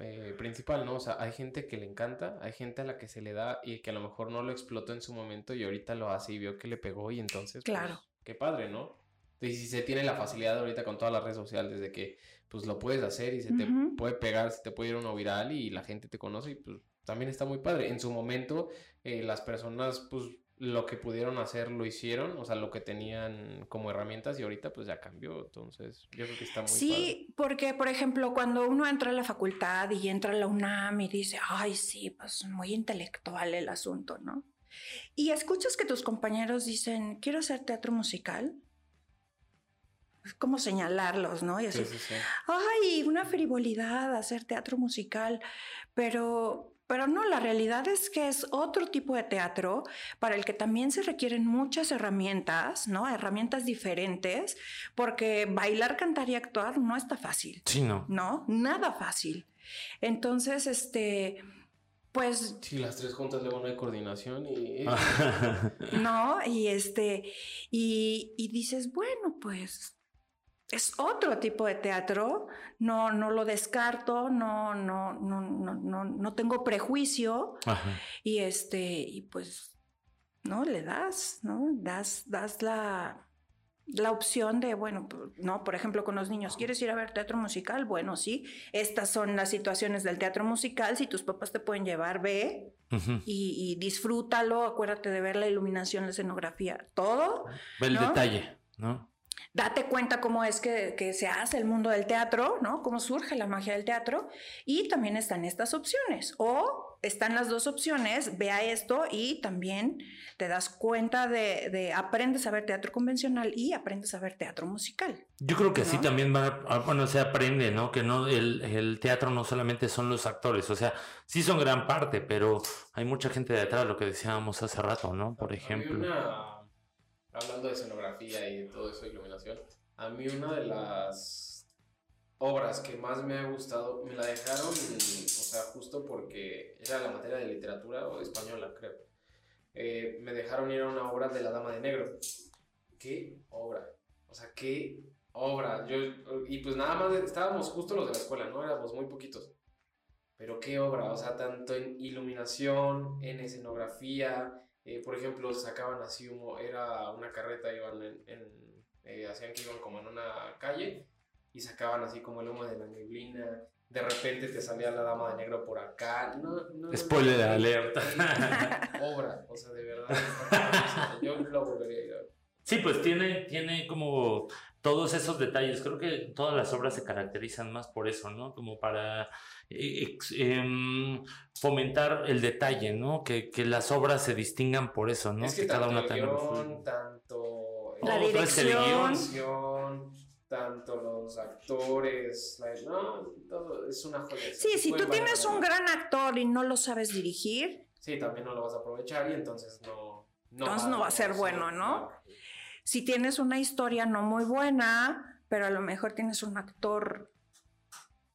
Speaker 1: eh, principal, ¿no? O sea, hay gente que le encanta, hay gente a la que se le da y que a lo mejor no lo explotó en su momento y ahorita lo hace y vio que le pegó y entonces, pues, claro. qué padre, ¿no? Y si se tiene la facilidad ahorita con todas las redes sociales de que, pues, lo puedes hacer y se te puede pegar, se te puede ir uno viral y la gente te conoce y, pues, también está muy padre. En su momento, eh, las personas, pues, lo que pudieron hacer lo hicieron, o sea, lo que tenían como herramientas y ahorita pues ya cambió, entonces yo creo que está muy
Speaker 3: Sí, porque por ejemplo, cuando uno entra a la facultad y entra a la UNAM y dice, ay, sí, pues muy intelectual el asunto, ¿no? Y escuchas que tus compañeros dicen, quiero hacer teatro musical. Es como señalarlos, ¿no? Y así, ay, una frivolidad hacer teatro musical, pero pero no, la realidad es que es otro tipo de teatro para el que también se requieren muchas herramientas, ¿no? Herramientas diferentes, porque bailar, cantar y actuar no está fácil.
Speaker 2: Sí, no.
Speaker 3: No, nada fácil. Entonces, este, pues...
Speaker 1: Sí, las tres juntas luego no hay coordinación y...
Speaker 3: no, y este, y, y dices, bueno, pues es otro tipo de teatro, no, no lo descarto, no, no, no, no, no, tengo prejuicio y este, y pues, ¿no? Le das, ¿no? Das, das la, la opción de, bueno, no, por ejemplo, con los niños, ¿quieres ir a ver teatro musical? Bueno, sí, estas son las situaciones del teatro musical, si tus papás te pueden llevar, ve y, disfrútalo, acuérdate de ver la iluminación, la escenografía, todo.
Speaker 2: Ve el detalle, ¿no?
Speaker 3: Date cuenta cómo es que, que, se hace el mundo del teatro, ¿no? Cómo surge la magia del teatro. Y también están estas opciones. O están las dos opciones, vea esto y también te das cuenta de, aprendes a ver teatro convencional y aprendes a ver teatro musical.
Speaker 2: Yo creo que así también va, ah, bueno, se aprende, ¿no? Que no el, teatro no solamente son los actores, o sea, sí son gran parte, pero hay mucha gente detrás, lo que decíamos hace rato, ¿no? Por ejemplo.
Speaker 1: Hablando de escenografía y de todo eso, iluminación, a mí una de las obras que más me ha gustado, me la dejaron, o sea, justo porque era la materia de literatura o española, creo eh, me dejaron ir a una obra de La Dama de Negro. ¿Qué obra? O sea, ¿qué obra? Yo, y pues nada más estábamos justo los de la escuela, ¿no? Éramos muy poquitos. Pero qué obra, o sea, tanto en iluminación, en escenografía, eh, por ejemplo, sacaban así humo, era una carreta, iban en, eh, hacían que iban como en una calle y sacaban así como el humo de la neblina, de repente te salía la dama de negro por acá. No, no,
Speaker 2: Spoiler de alerta.
Speaker 1: Obra, o sea, de verdad. yo lo volvería a ir a ver.
Speaker 2: Sí, pues tiene, tiene como todos esos detalles. Creo que todas las obras se caracterizan más por eso, ¿no? Como para eh, em, fomentar el detalle, ¿no? Que, que, las obras se distingan por eso, ¿no?
Speaker 1: Es que, cada una tenga tanto
Speaker 3: la dirección
Speaker 1: tanto los actores, no, todo es una joya.
Speaker 3: Sí, si tú tienes un gran actor y no lo sabes dirigir.
Speaker 1: Sí, también no lo vas a aprovechar y entonces no.
Speaker 3: no entonces no va a ser bueno, ¿no? Si tienes una historia no muy buena, pero a lo mejor tienes un actor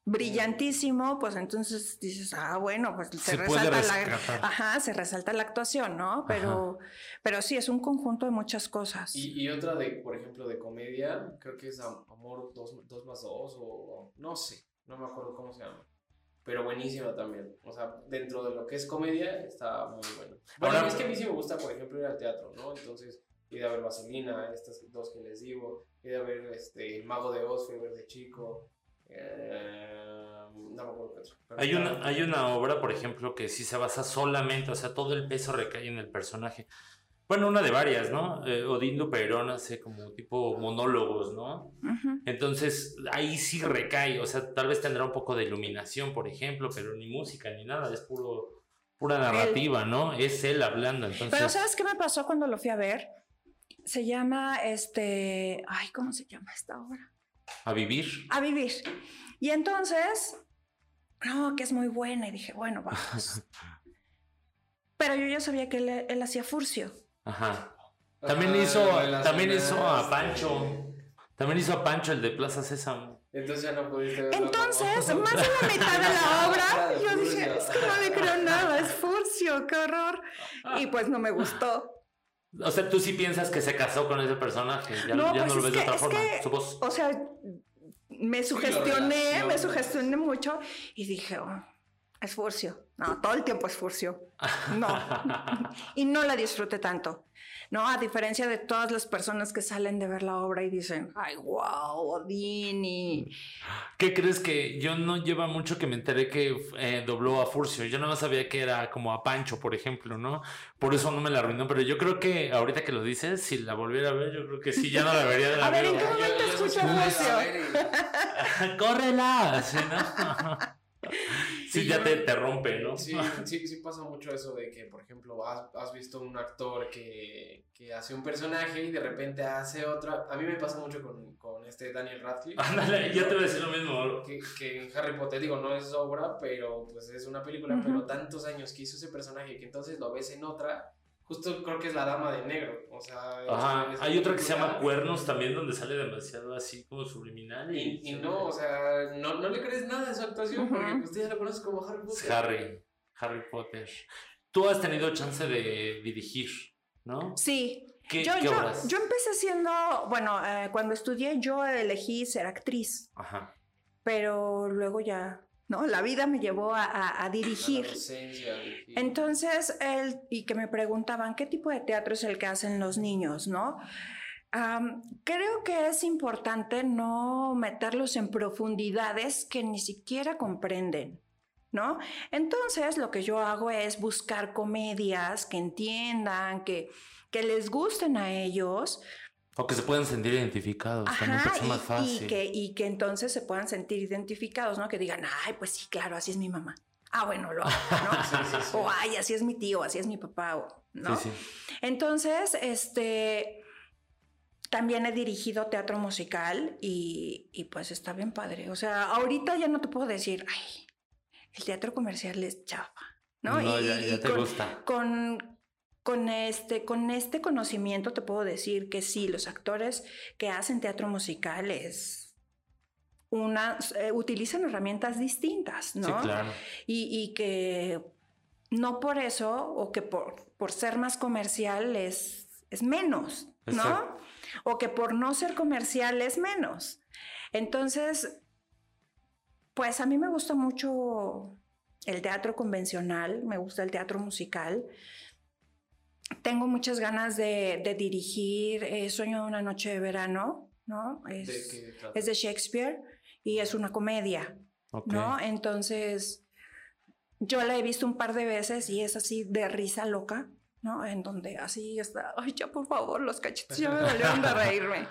Speaker 3: brillantísimo, pues entonces dices, ah, bueno, pues se, resalta la, ajá, se resalta la actuación, ¿no? Pero, pero sí, es un conjunto de muchas cosas.
Speaker 1: Y, y, otra de, por ejemplo, de comedia, creo que es Amor 2 más 2 o no sé, no me acuerdo cómo se llama. Pero buenísima también. O sea, dentro de lo que es comedia, está muy bueno. Bueno, es que a mí sí me gusta, por ejemplo, ir al teatro, ¿no? Entonces, ir a ver Vaselina, estas dos que les digo, ir a ver este, El Mago de Oz, fui a ver de chico. Eh, no
Speaker 2: hay, una, hay una obra, por ejemplo, que sí se basa solamente, o sea, todo el peso recae en el personaje. Bueno, una de varias, ¿no? Eh, Odindo Perón hace como tipo monólogos, ¿no? Entonces, ahí sí recae, o sea, tal vez tendrá un poco de iluminación, por ejemplo, pero ni música ni nada, es puro, pura narrativa, ¿no? Es él hablando, entonces...
Speaker 3: Pero ¿sabes qué me pasó cuando lo fui a ver? Se llama, este, ay, ¿cómo se llama esta obra?
Speaker 2: A vivir.
Speaker 3: A vivir. Y entonces, no, que es muy buena. Y dije, bueno, vamos. Pero yo ya sabía que él, hacía Furcio.
Speaker 2: Ajá. También hizo, también hizo a Pancho. También hizo a Pancho el de Plaza Sésamo.
Speaker 1: Entonces ya no pudiste
Speaker 3: verlo. Entonces, más de la mitad de la obra, yo dije, es que no le creo nada, es Furcio, qué horror. Y pues no me gustó.
Speaker 2: O sea, tú sí piensas que se casó con ese personaje, ya no, ya pues no lo ves de otra forma, su voz.
Speaker 3: O sea, me sugestioné, me sugestioné mucho y dije, oh, es Furcio. No, todo el tiempo es Furcio. No. y no la disfruté tanto. ¿No? A diferencia de todas las personas que salen de ver la obra y dicen, ay, wow, Odini.
Speaker 2: ¿Qué crees que yo no lleva mucho que me enteré que eh, dobló a Furcio? Yo no sabía que era como a Pancho, por ejemplo, ¿no? Por eso no me la arruinó, pero yo creo que ahorita que lo dices, si la volviera a ver, yo creo que sí, ya no la vería de la
Speaker 3: A ver, ¿en qué momento escuchas
Speaker 2: Furcio? ¡Córrela! ¿sí, no? Sí, ya te, te, rompe, ¿no?
Speaker 1: Sí, sí, sí pasa mucho eso de que, por ejemplo, has, has visto un actor que, que, hace un personaje y de repente hace otra. A mí me pasa mucho con, con este Daniel Radcliffe.
Speaker 2: Ándale, yo te voy a decir lo mismo.
Speaker 1: Que, que, en Harry Potter, digo, no es obra, pero pues es una película, pero tantos años que hizo ese personaje que entonces lo ves en otra Justo creo que es la dama de negro. O sea,
Speaker 2: Ajá. hay otra que se llama Cuernos también, donde sale demasiado así como subliminal.
Speaker 1: Y, y, no, o sea, no, no, le crees nada de su actuación, porque usted ya lo conoce como Harry Potter.
Speaker 2: Harry, Harry Potter. Tú has tenido chance de dirigir, ¿no?
Speaker 3: Sí. ¿Qué, yo, yo, yo, empecé siendo, bueno, eh, cuando estudié yo elegí ser actriz. Ajá. Pero luego ya ¿no? La vida me llevó a, dirigir. Entonces, él, y que me preguntaban, ¿qué tipo de teatro es el que hacen los niños, no? creo que es importante no meterlos en profundidades que ni siquiera comprenden. ¿No? Entonces lo que yo hago es buscar comedias que entiendan, que, que les gusten a ellos,
Speaker 2: o que se puedan sentir identificados, también es más fácil.
Speaker 3: Y que, y que entonces se puedan sentir identificados, ¿no? Que digan, ay, pues sí, claro, así es mi mamá. Ah, bueno, lo hago, ¿no? O ay, así es mi tío, así es mi papá, ¿no? Entonces, este, también he dirigido teatro musical y, pues está bien padre. O sea, ahorita ya no te puedo decir, ay, el teatro comercial es chafa, ¿no?
Speaker 2: no ya, te gusta.
Speaker 3: Con, con este, con este conocimiento te puedo decir que sí, los actores que hacen teatro musical es una, eh, utilizan herramientas distintas, ¿no?
Speaker 2: Sí, claro.
Speaker 3: Y, que no por eso o que por, por ser más comercial es, es menos, ¿no? O que por no ser comercial es menos. Entonces, pues a mí me gusta mucho el teatro convencional, me gusta el teatro musical. Tengo muchas ganas de, dirigir eh, Sueño de una noche de verano, ¿no? Es, es de Shakespeare y es una comedia, ¿no? Entonces, yo la he visto un par de veces y es así de risa loca, ¿no? En donde así está, ay, ya por favor, los cachetes ya me dolieron de reírme.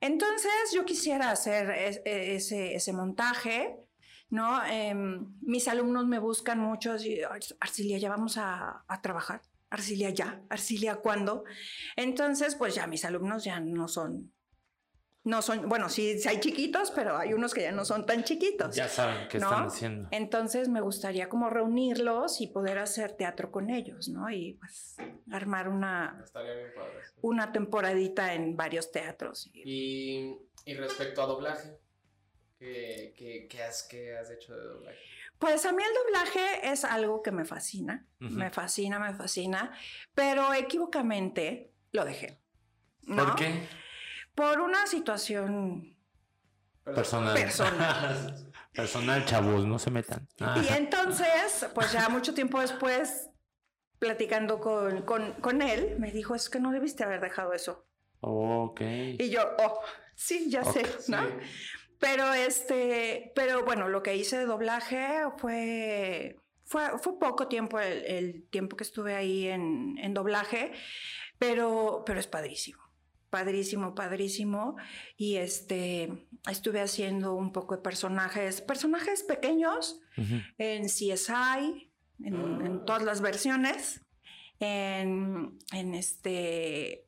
Speaker 3: Entonces, yo quisiera hacer e, ese, ese montaje, ¿no? Em, mis alumnos me buscan mucho, así, Arcilia, ya vamos a, a trabajar. Arcilia ya, Arcilia cuándo. Entonces, pues ya mis alumnos ya no son no son, bueno, sí, hay chiquitos, pero hay unos que ya no son tan chiquitos.
Speaker 2: Ya saben qué están haciendo.
Speaker 3: Entonces me gustaría como reunirlos y poder hacer teatro con ellos, ¿no? Y pues armar una, una temporadita en varios teatros.
Speaker 1: Y, y respecto a doblaje, ¿qué, qué, qué, has, ¿qué has hecho de doblaje?
Speaker 3: Pues a mí el doblaje es algo que me fascina, me fascina, me fascina, pero equivocamente lo dejé. ¿no?
Speaker 2: ¿Por qué?
Speaker 3: Por una situación
Speaker 2: personal.
Speaker 3: Personal,
Speaker 2: personal chavos, no se metan.
Speaker 3: Y entonces, pues ya mucho tiempo después, platicando con, con, él, me dijo, es que no debiste haber dejado eso.
Speaker 2: ok.
Speaker 3: Y yo, oh, sí, ya sé, ¿no? Pero este, pero bueno, lo que hice de doblaje fue, fue, fue poco tiempo el, tiempo que estuve ahí en, en doblaje, pero, pero es padrísimo padrísimo, padrísimo. Y este, estuve haciendo un poco de personajes, personajes pequeños en CSI, en, todas las versiones. En, en, este,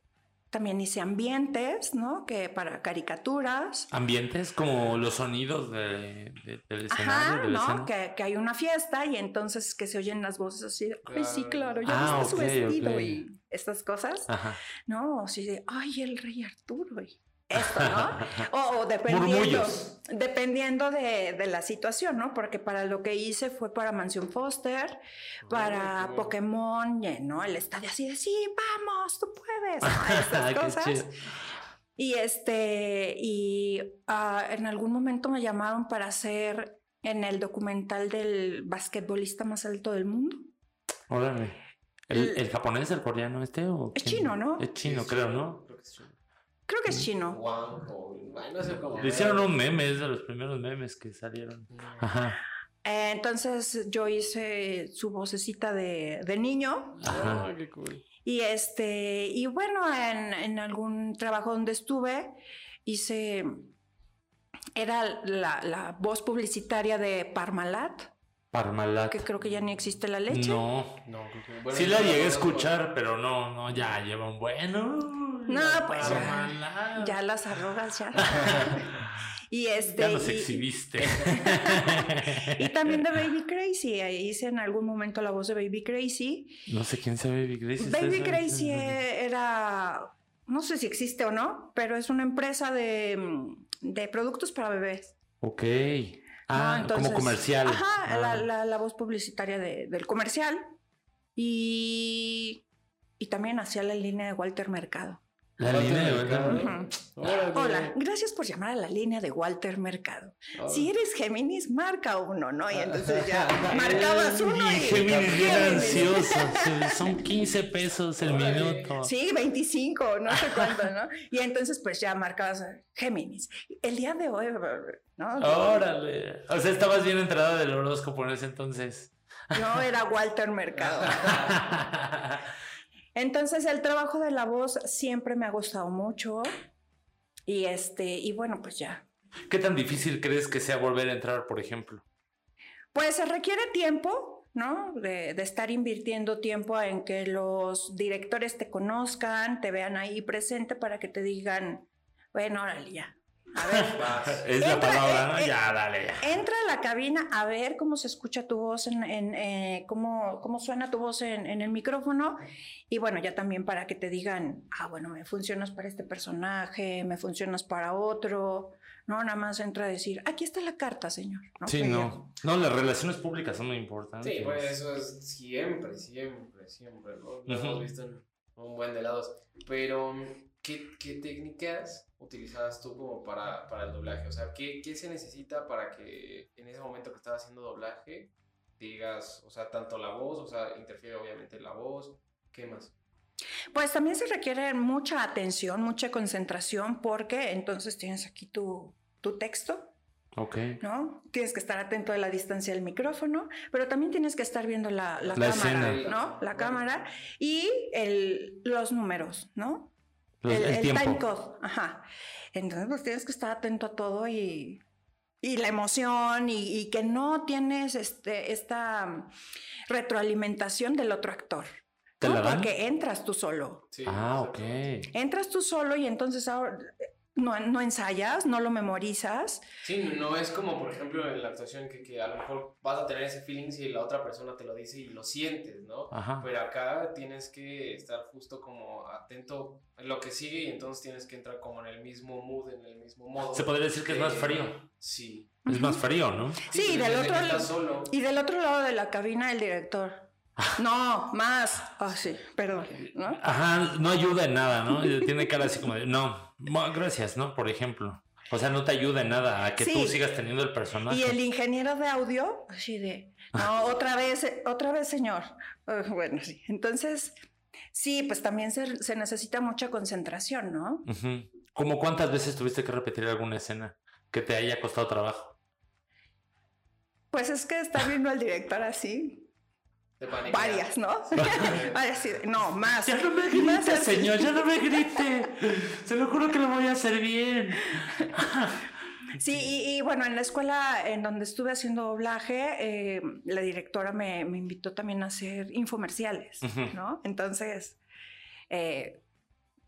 Speaker 3: también hice ambientes, ¿no? Que para caricaturas.
Speaker 2: Ambientes como los sonidos de, del
Speaker 3: escenario. Ajá, ¿no? Que, que, hay una fiesta y entonces que se oyen las voces así ay, sí, claro, ya ah, su vestido y estas cosas. Ajá. ¿No? Así de, ay, el rey Arturo. Y esto, ¿no? o, dependiendo, dependiendo de, de, la situación, ¿no? Porque para lo que hice fue para Mansión Foster, para Pokémon, ¿no? El estadio así de, sí, vamos, tú puedes, estas cosas. Y este, y ah, en algún momento me llamaron para hacer en el documental del basquetbolista más alto del mundo.
Speaker 2: Órale. ¿El, japonés, el coreano este? O
Speaker 3: es chino, ¿no?
Speaker 2: Es chino, creo, ¿no?
Speaker 3: Creo que es chino.
Speaker 2: Le hicieron un meme, es de los primeros memes que salieron. Ajá.
Speaker 3: Eh, entonces yo hice su vocecita de, niño.
Speaker 2: Ajá. Ah, qué cool.
Speaker 3: Y este, y bueno, en, algún trabajo donde estuve, hice. Era la, la voz publicitaria de Parmalat.
Speaker 2: Parmalat.
Speaker 3: Que creo que ya ni existe la leche.
Speaker 2: No. no sí la llegué a escuchar, pero no, no, ya lleva un bueno.
Speaker 3: No, pues ya, las arrugas ya. y este.
Speaker 2: Ya nos exhibiste.
Speaker 3: y también de Baby Crazy. Hice en algún momento la voz de Baby Crazy.
Speaker 2: No sé quién es Baby Crazy.
Speaker 3: Baby Crazy era. No sé si existe o no, pero es una empresa de, de productos para bebés.
Speaker 2: Ok. Ah, como comercial.
Speaker 3: Ajá, ah. la, la, voz publicitaria del comercial. Y, y también hacía la línea de Walter Mercado.
Speaker 2: La línea de Mercado.
Speaker 3: Hola, gracias por llamar a la línea de Walter Mercado. Si eres Géminis, marca uno, ¿no? Y entonces ya marcabas uno y...
Speaker 2: Géminis bien ansioso. Son 15 pesos el minuto.
Speaker 3: Sí, 25, no sé cuánto, ¿no? Y entonces pues ya marcabas Géminis. El día de hoy, ¿no?
Speaker 2: Órale. O sea, estabas bien entrada del horóscopo en ese entonces.
Speaker 3: No, era Walter Mercado. Entonces el trabajo de la voz siempre me ha gustado mucho y este y bueno pues ya.
Speaker 2: ¿Qué tan difícil crees que sea volver a entrar, por ejemplo?
Speaker 3: Pues se requiere tiempo, ¿no? De, de, estar invirtiendo tiempo en que los directores te conozcan, te vean ahí presente para que te digan, bueno, órale ya, a ver.
Speaker 2: es la palabra, ¿no? Eh, ya, dale.
Speaker 3: Entra a la cabina a ver cómo se escucha tu voz, en, eh, cómo, cómo suena tu voz en, el micrófono. Y bueno, ya también para que te digan, ah, bueno, me funcionas para este personaje, me funcionas para otro. No, nada más entra a decir, aquí está la carta, señor.
Speaker 2: Sí, no. No, las relaciones públicas son muy importantes.
Speaker 1: Sí, pues eso es siempre, siempre, siempre. Lo hemos visto en un buen de lados. Pero, ¿qué, qué técnicas utilizabas tú como para, para el doblaje? O sea, ¿qué, ¿qué, se necesita para que en ese momento que estás haciendo doblaje digas, o sea, tanto la voz, o sea, interfiere obviamente la voz, ¿qué más?
Speaker 3: Pues también se requiere mucha atención, mucha concentración, porque entonces tienes aquí tu, tu texto.
Speaker 2: Ok.
Speaker 3: ¿No? Tienes que estar atento a la distancia del micrófono, pero también tienes que estar viendo la, la, cámara, ¿no? La cámara y el, los números, ¿no? El, time code, ajá. Entonces, pues tienes que estar atento a todo y, y la emoción y, que no tienes este, esta retroalimentación del otro actor. Porque entras tú solo.
Speaker 2: ah, ok.
Speaker 3: Entras tú solo y entonces ahora no, no, ensayas, no lo memorizas.
Speaker 1: Sí, no es como, por ejemplo, en la actuación que, que, a lo mejor vas a tener ese feeling si la otra persona te lo dice y lo sientes, ¿no? Ajá. Pero acá tienes que estar justo como atento en lo que sigue y entonces tienes que entrar como en el mismo mood, en el mismo modo.
Speaker 2: Se podría decir que es más frío.
Speaker 1: Sí.
Speaker 2: Es más frío, ¿no?
Speaker 3: Sí, y, del otro, y del otro lado de la cabina el director. No, más. Ah, sí, perdón. ¿no?
Speaker 2: Ajá, no ayuda en nada, ¿no? Tiene cara así como de, no, gracias, ¿no? Por ejemplo. O sea, no te ayuda en nada a que tú sigas teniendo el personaje.
Speaker 3: Y el ingeniero de audio, así de, no, otra vez, otra vez, señor. Bueno, sí. Entonces, sí, pues también se, se necesita mucha concentración, ¿no?
Speaker 2: ¿Cómo cuántas veces tuviste que repetir alguna escena que te haya costado trabajo?
Speaker 3: Pues es que estar viendo al director así, Varias, ¿no? no, más.
Speaker 2: Ya no me grite, señor, ya no me grite. Se lo juro que lo voy a hacer bien.
Speaker 3: Sí, y, bueno, en la escuela en donde estuve haciendo doblaje, eh, la directora me, me, invitó también a hacer infomerciales, ¿no? Entonces, eh,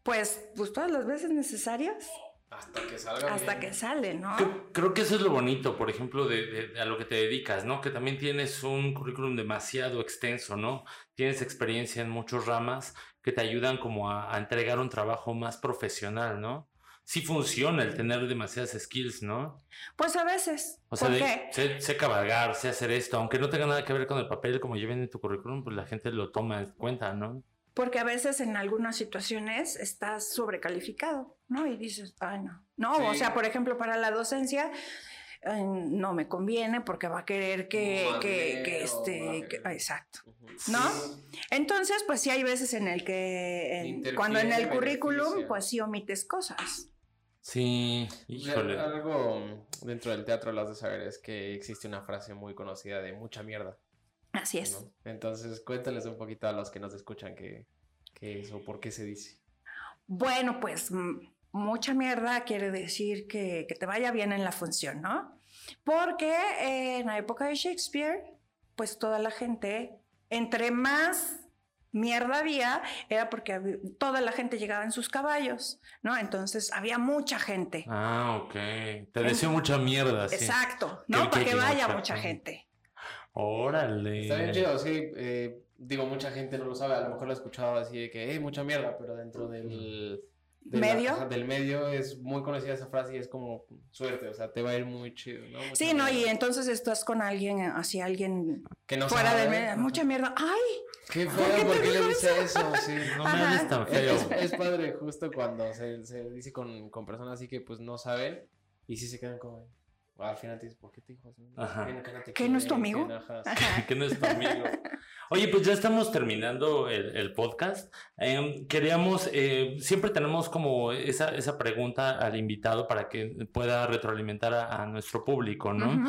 Speaker 3: pues, pues todas las veces necesarias
Speaker 1: hasta que salga.
Speaker 3: Hasta que sale, ¿no?
Speaker 2: Creo, que eso es lo bonito, por ejemplo, de, a lo que te dedicas, ¿no? Que también tienes un currículum demasiado extenso, ¿no? Tienes experiencia en muchas ramas que te ayudan como a, entregar un trabajo más profesional, ¿no? Sí funciona el tener demasiadas skills, ¿no?
Speaker 3: Pues a veces.
Speaker 2: O sea, ¿Por qué? Sé, cabalgar, sé hacer esto, aunque no tenga nada que ver con el papel, como lleven en tu currículum, pues la gente lo toma en cuenta, ¿no?
Speaker 3: porque a veces en algunas situaciones estás sobrecalificado, ¿no? Y dices, ay, no. No, o sea, por ejemplo, para la docencia no me conviene porque va a querer que, que, este, exacto, ¿no? Entonces, pues sí hay veces en el que, cuando en el currículum, pues sí omites cosas.
Speaker 2: Sí, híjole.
Speaker 1: Algo dentro del teatro lo has de saber es que existe una frase muy conocida de mucha mierda.
Speaker 3: Así es.
Speaker 1: Entonces, cuéntales un poquito a los que nos escuchan qué, es o por qué se dice.
Speaker 3: Bueno, pues mucha mierda quiere decir que, te vaya bien en la función, ¿no? Porque en la época de Shakespeare, pues toda la gente, entre más mierda había, era porque toda la gente llegaba en sus caballos, ¿no? Entonces había mucha gente.
Speaker 2: Ah, ok. Te deseo mucha mierda.
Speaker 3: Sí. Exacto, ¿no? Para que, vaya mucha gente.
Speaker 2: Órale.
Speaker 1: Está bien chido, sí. Eh, digo, mucha gente no lo sabe, a lo mejor lo he escuchado así de que, eh, mucha mierda, pero dentro del,
Speaker 3: medio.
Speaker 1: del medio es muy conocida esa frase y es como suerte, o sea, te va a ir muy chido, ¿no?
Speaker 3: sí, no, y entonces estás con alguien, así alguien que no fuera del medio, mucha mierda. ¡Ay!
Speaker 1: Qué feo, ¿por qué, le dice eso? Sí,
Speaker 2: no me hables tan feo.
Speaker 1: Es, padre justo cuando se, se dice con, con personas así que pues no saben y sí se quedan como al final te dices, ¿por qué te dijo así?
Speaker 3: Ajá. ¿Qué, no es tu amigo?
Speaker 2: ¿Qué no es tu amigo? Oye, pues ya estamos terminando el, podcast. Em, queríamos, eh, siempre tenemos como esa, esa pregunta al invitado para que pueda retroalimentar a, nuestro público, ¿no?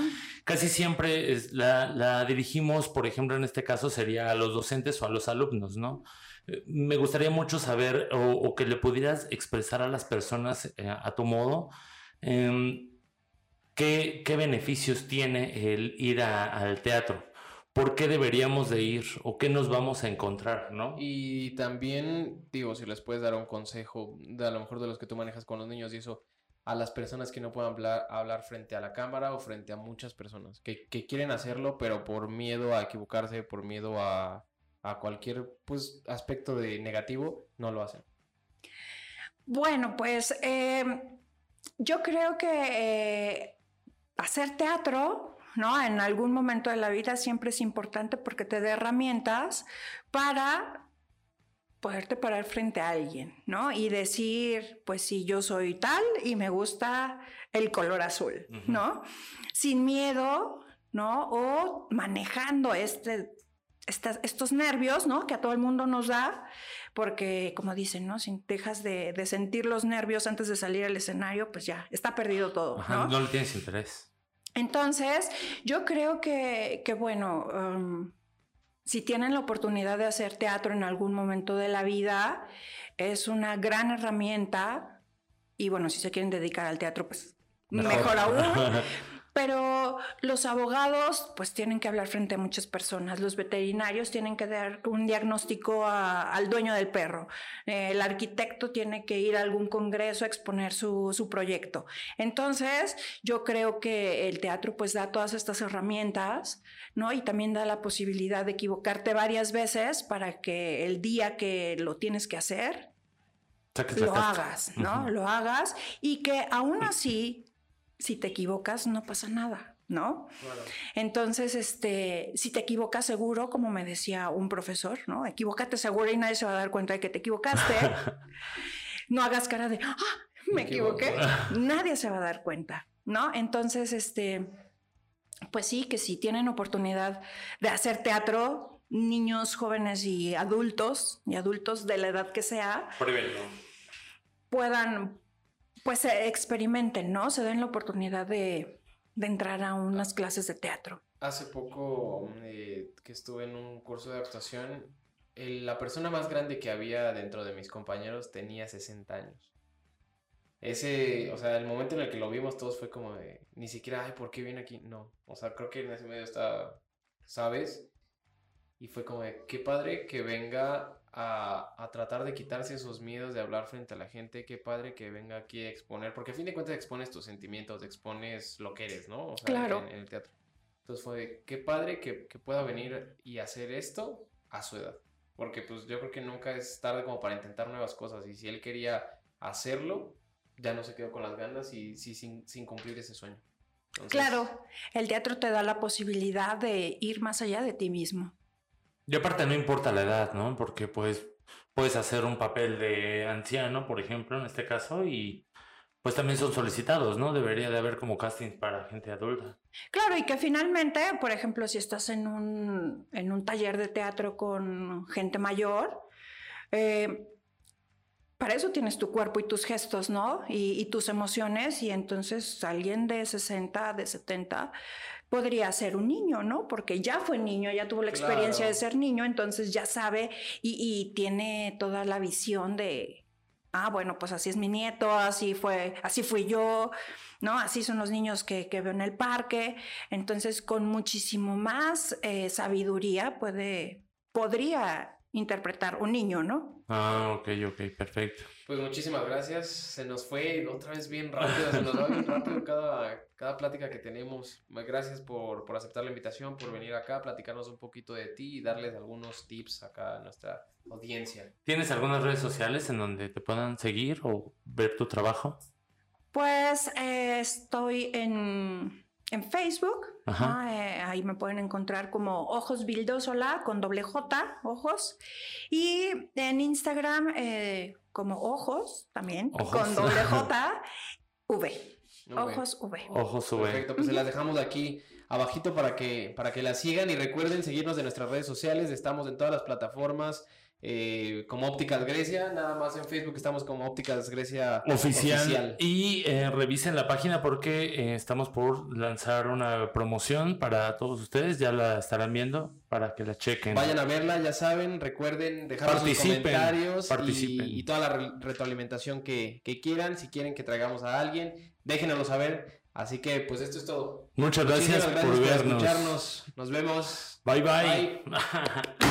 Speaker 2: Casi siempre es, la, dirigimos, por ejemplo, en este caso sería a los docentes o a los alumnos, ¿no? Eh, me gustaría mucho saber o, que le pudieras expresar a las personas eh, a tu modo. Em, ¿qué, ¿qué, beneficios tiene el ir al teatro? Por qué deberíamos de ir o qué nos vamos a encontrar, ¿no?
Speaker 1: Y también, digo, si les puedes dar un consejo, de a lo mejor de los que tú manejas con los niños y eso, a las personas que no puedan hablar, hablar frente a la cámara o frente a muchas personas, que, que quieren hacerlo, pero por miedo a equivocarse, por miedo a, a cualquier pues, aspecto de negativo, no lo hacen.
Speaker 3: Bueno, pues em, yo creo que eh, hacer teatro ¿no? En algún momento de la vida siempre es importante porque te da herramientas para poderte parar frente a alguien, ¿no? Y decir, pues sí, yo soy tal y me gusta el color azul, ¿no? Sin miedo, ¿no? O manejando este, estos nervios, ¿no? Que a todo el mundo nos da, porque como dicen, ¿no? Si dejas de, sentir los nervios antes de salir al escenario, pues ya, está perdido todo. ¿no?
Speaker 2: no le tienes interés.
Speaker 3: Entonces, yo creo que, bueno, um, si tienen la oportunidad de hacer teatro en algún momento de la vida, es una gran herramienta. Y bueno, si se quieren dedicar al teatro, pues mejor aún. Pero los abogados pues tienen que hablar frente a muchas personas, los veterinarios tienen que dar un diagnóstico al dueño del perro, el arquitecto tiene que ir a algún congreso a exponer su, su, proyecto. Entonces yo creo que el teatro pues da todas estas herramientas, ¿no? Y también da la posibilidad de equivocarte varias veces para que el día que lo tienes que hacer, lo hagas, ¿no? Lo hagas y que aún así si te equivocas no pasa nada, ¿no? Entonces, este, si te equivocas seguro, como me decía un profesor, ¿no? Equivócate seguro y nadie se va a dar cuenta de que te equivocaste. no hagas cara de, ah, me, equivoqué. nadie se va a dar cuenta, ¿no? Entonces, este, pues sí, que si tienen oportunidad de hacer teatro, niños, jóvenes y adultos, y adultos de la edad que sea, puedan pues experimenten, ¿no? Se den la oportunidad de, entrar a unas clases de teatro.
Speaker 1: Hace poco eh, que estuve en un curso de actuación, la persona más grande que había dentro de mis compañeros tenía 60 años. Ese, o sea, el momento en el que lo vimos todos fue como de, ni siquiera, ay, ¿por qué viene aquí? No, o sea, creo que en ese medio está, ¿sabes? Y fue como de, qué padre que venga a, tratar de quitarse esos miedos de hablar frente a la gente. Qué padre que venga aquí a exponer, porque a fin de cuentas expones tus sentimientos, expones lo que eres, ¿no?
Speaker 3: O sea, claro.
Speaker 1: En, el teatro. Entonces fue, qué padre que, que, pueda venir y hacer esto a su edad. Porque pues yo creo que nunca es tarde como para intentar nuevas cosas. Y si él quería hacerlo, ya no se quedó con las ganas y sí sin, sin cumplir ese sueño.
Speaker 3: claro, el teatro te da la posibilidad de ir más allá de ti mismo.
Speaker 2: Y aparte no importa la edad, ¿no? Porque pues puedes hacer un papel de anciano, por ejemplo, en este caso, y pues también son solicitados, ¿no? Debería de haber como castings para gente adulta.
Speaker 3: Claro, y que finalmente, por ejemplo, si estás en un, en un taller de teatro con gente mayor, eh, para eso tienes tu cuerpo y tus gestos, ¿no? Y, y, tus emociones, y entonces alguien de 60, de 70, podría ser un niño, ¿no? Porque ya fue niño, ya tuvo la experiencia de ser niño, entonces ya sabe y, tiene toda la visión de, ah, bueno, pues así es mi nieto, así fue, así fui yo, ¿no? Así son los niños que, veo en el parque. Entonces, con muchísimo más eh, sabiduría puede, podría interpretar un niño, ¿no?
Speaker 2: Ah, ok, ok, perfecto.
Speaker 1: Pues muchísimas gracias. Se nos fue otra vez bien rápido, se nos va bien rápido cada, cada plática que tenemos. Gracias por, por aceptar la invitación, por venir acá, platicarnos un poquito de ti y darles algunos tips acá a nuestra audiencia.
Speaker 2: ¿Tienes algunas redes sociales en donde te puedan seguir o ver tu trabajo?
Speaker 3: Pues eh, estoy en, en Facebook. Eh, ahí me pueden encontrar como Ojos Bildosola con doble J, ojos. Y en Instagram eh, como Ojos también con doble J, V. Ojos V.
Speaker 2: Ojos V.
Speaker 1: Perfecto, pues se las dejamos aquí abajito para que, para que la sigan y recuerden seguirnos en nuestras redes sociales. Estamos en todas las plataformas. Eh, como Ópticas Grecia, nada más en Facebook estamos como Ópticas Grecia
Speaker 2: oficial. Y eh, revisen la página porque eh, estamos por lanzar una promoción para todos ustedes, ya la estarán viendo para que la chequen.
Speaker 1: Vayan a verla, ya saben, recuerden dejar sus comentarios Y, toda la retroalimentación que, quieran, si quieren que traigamos a alguien, déjenoslo saber. Así que pues esto es todo.
Speaker 2: Muchas gracias, por, vernos.
Speaker 1: escucharnos. Nos vemos.
Speaker 2: bye. bye.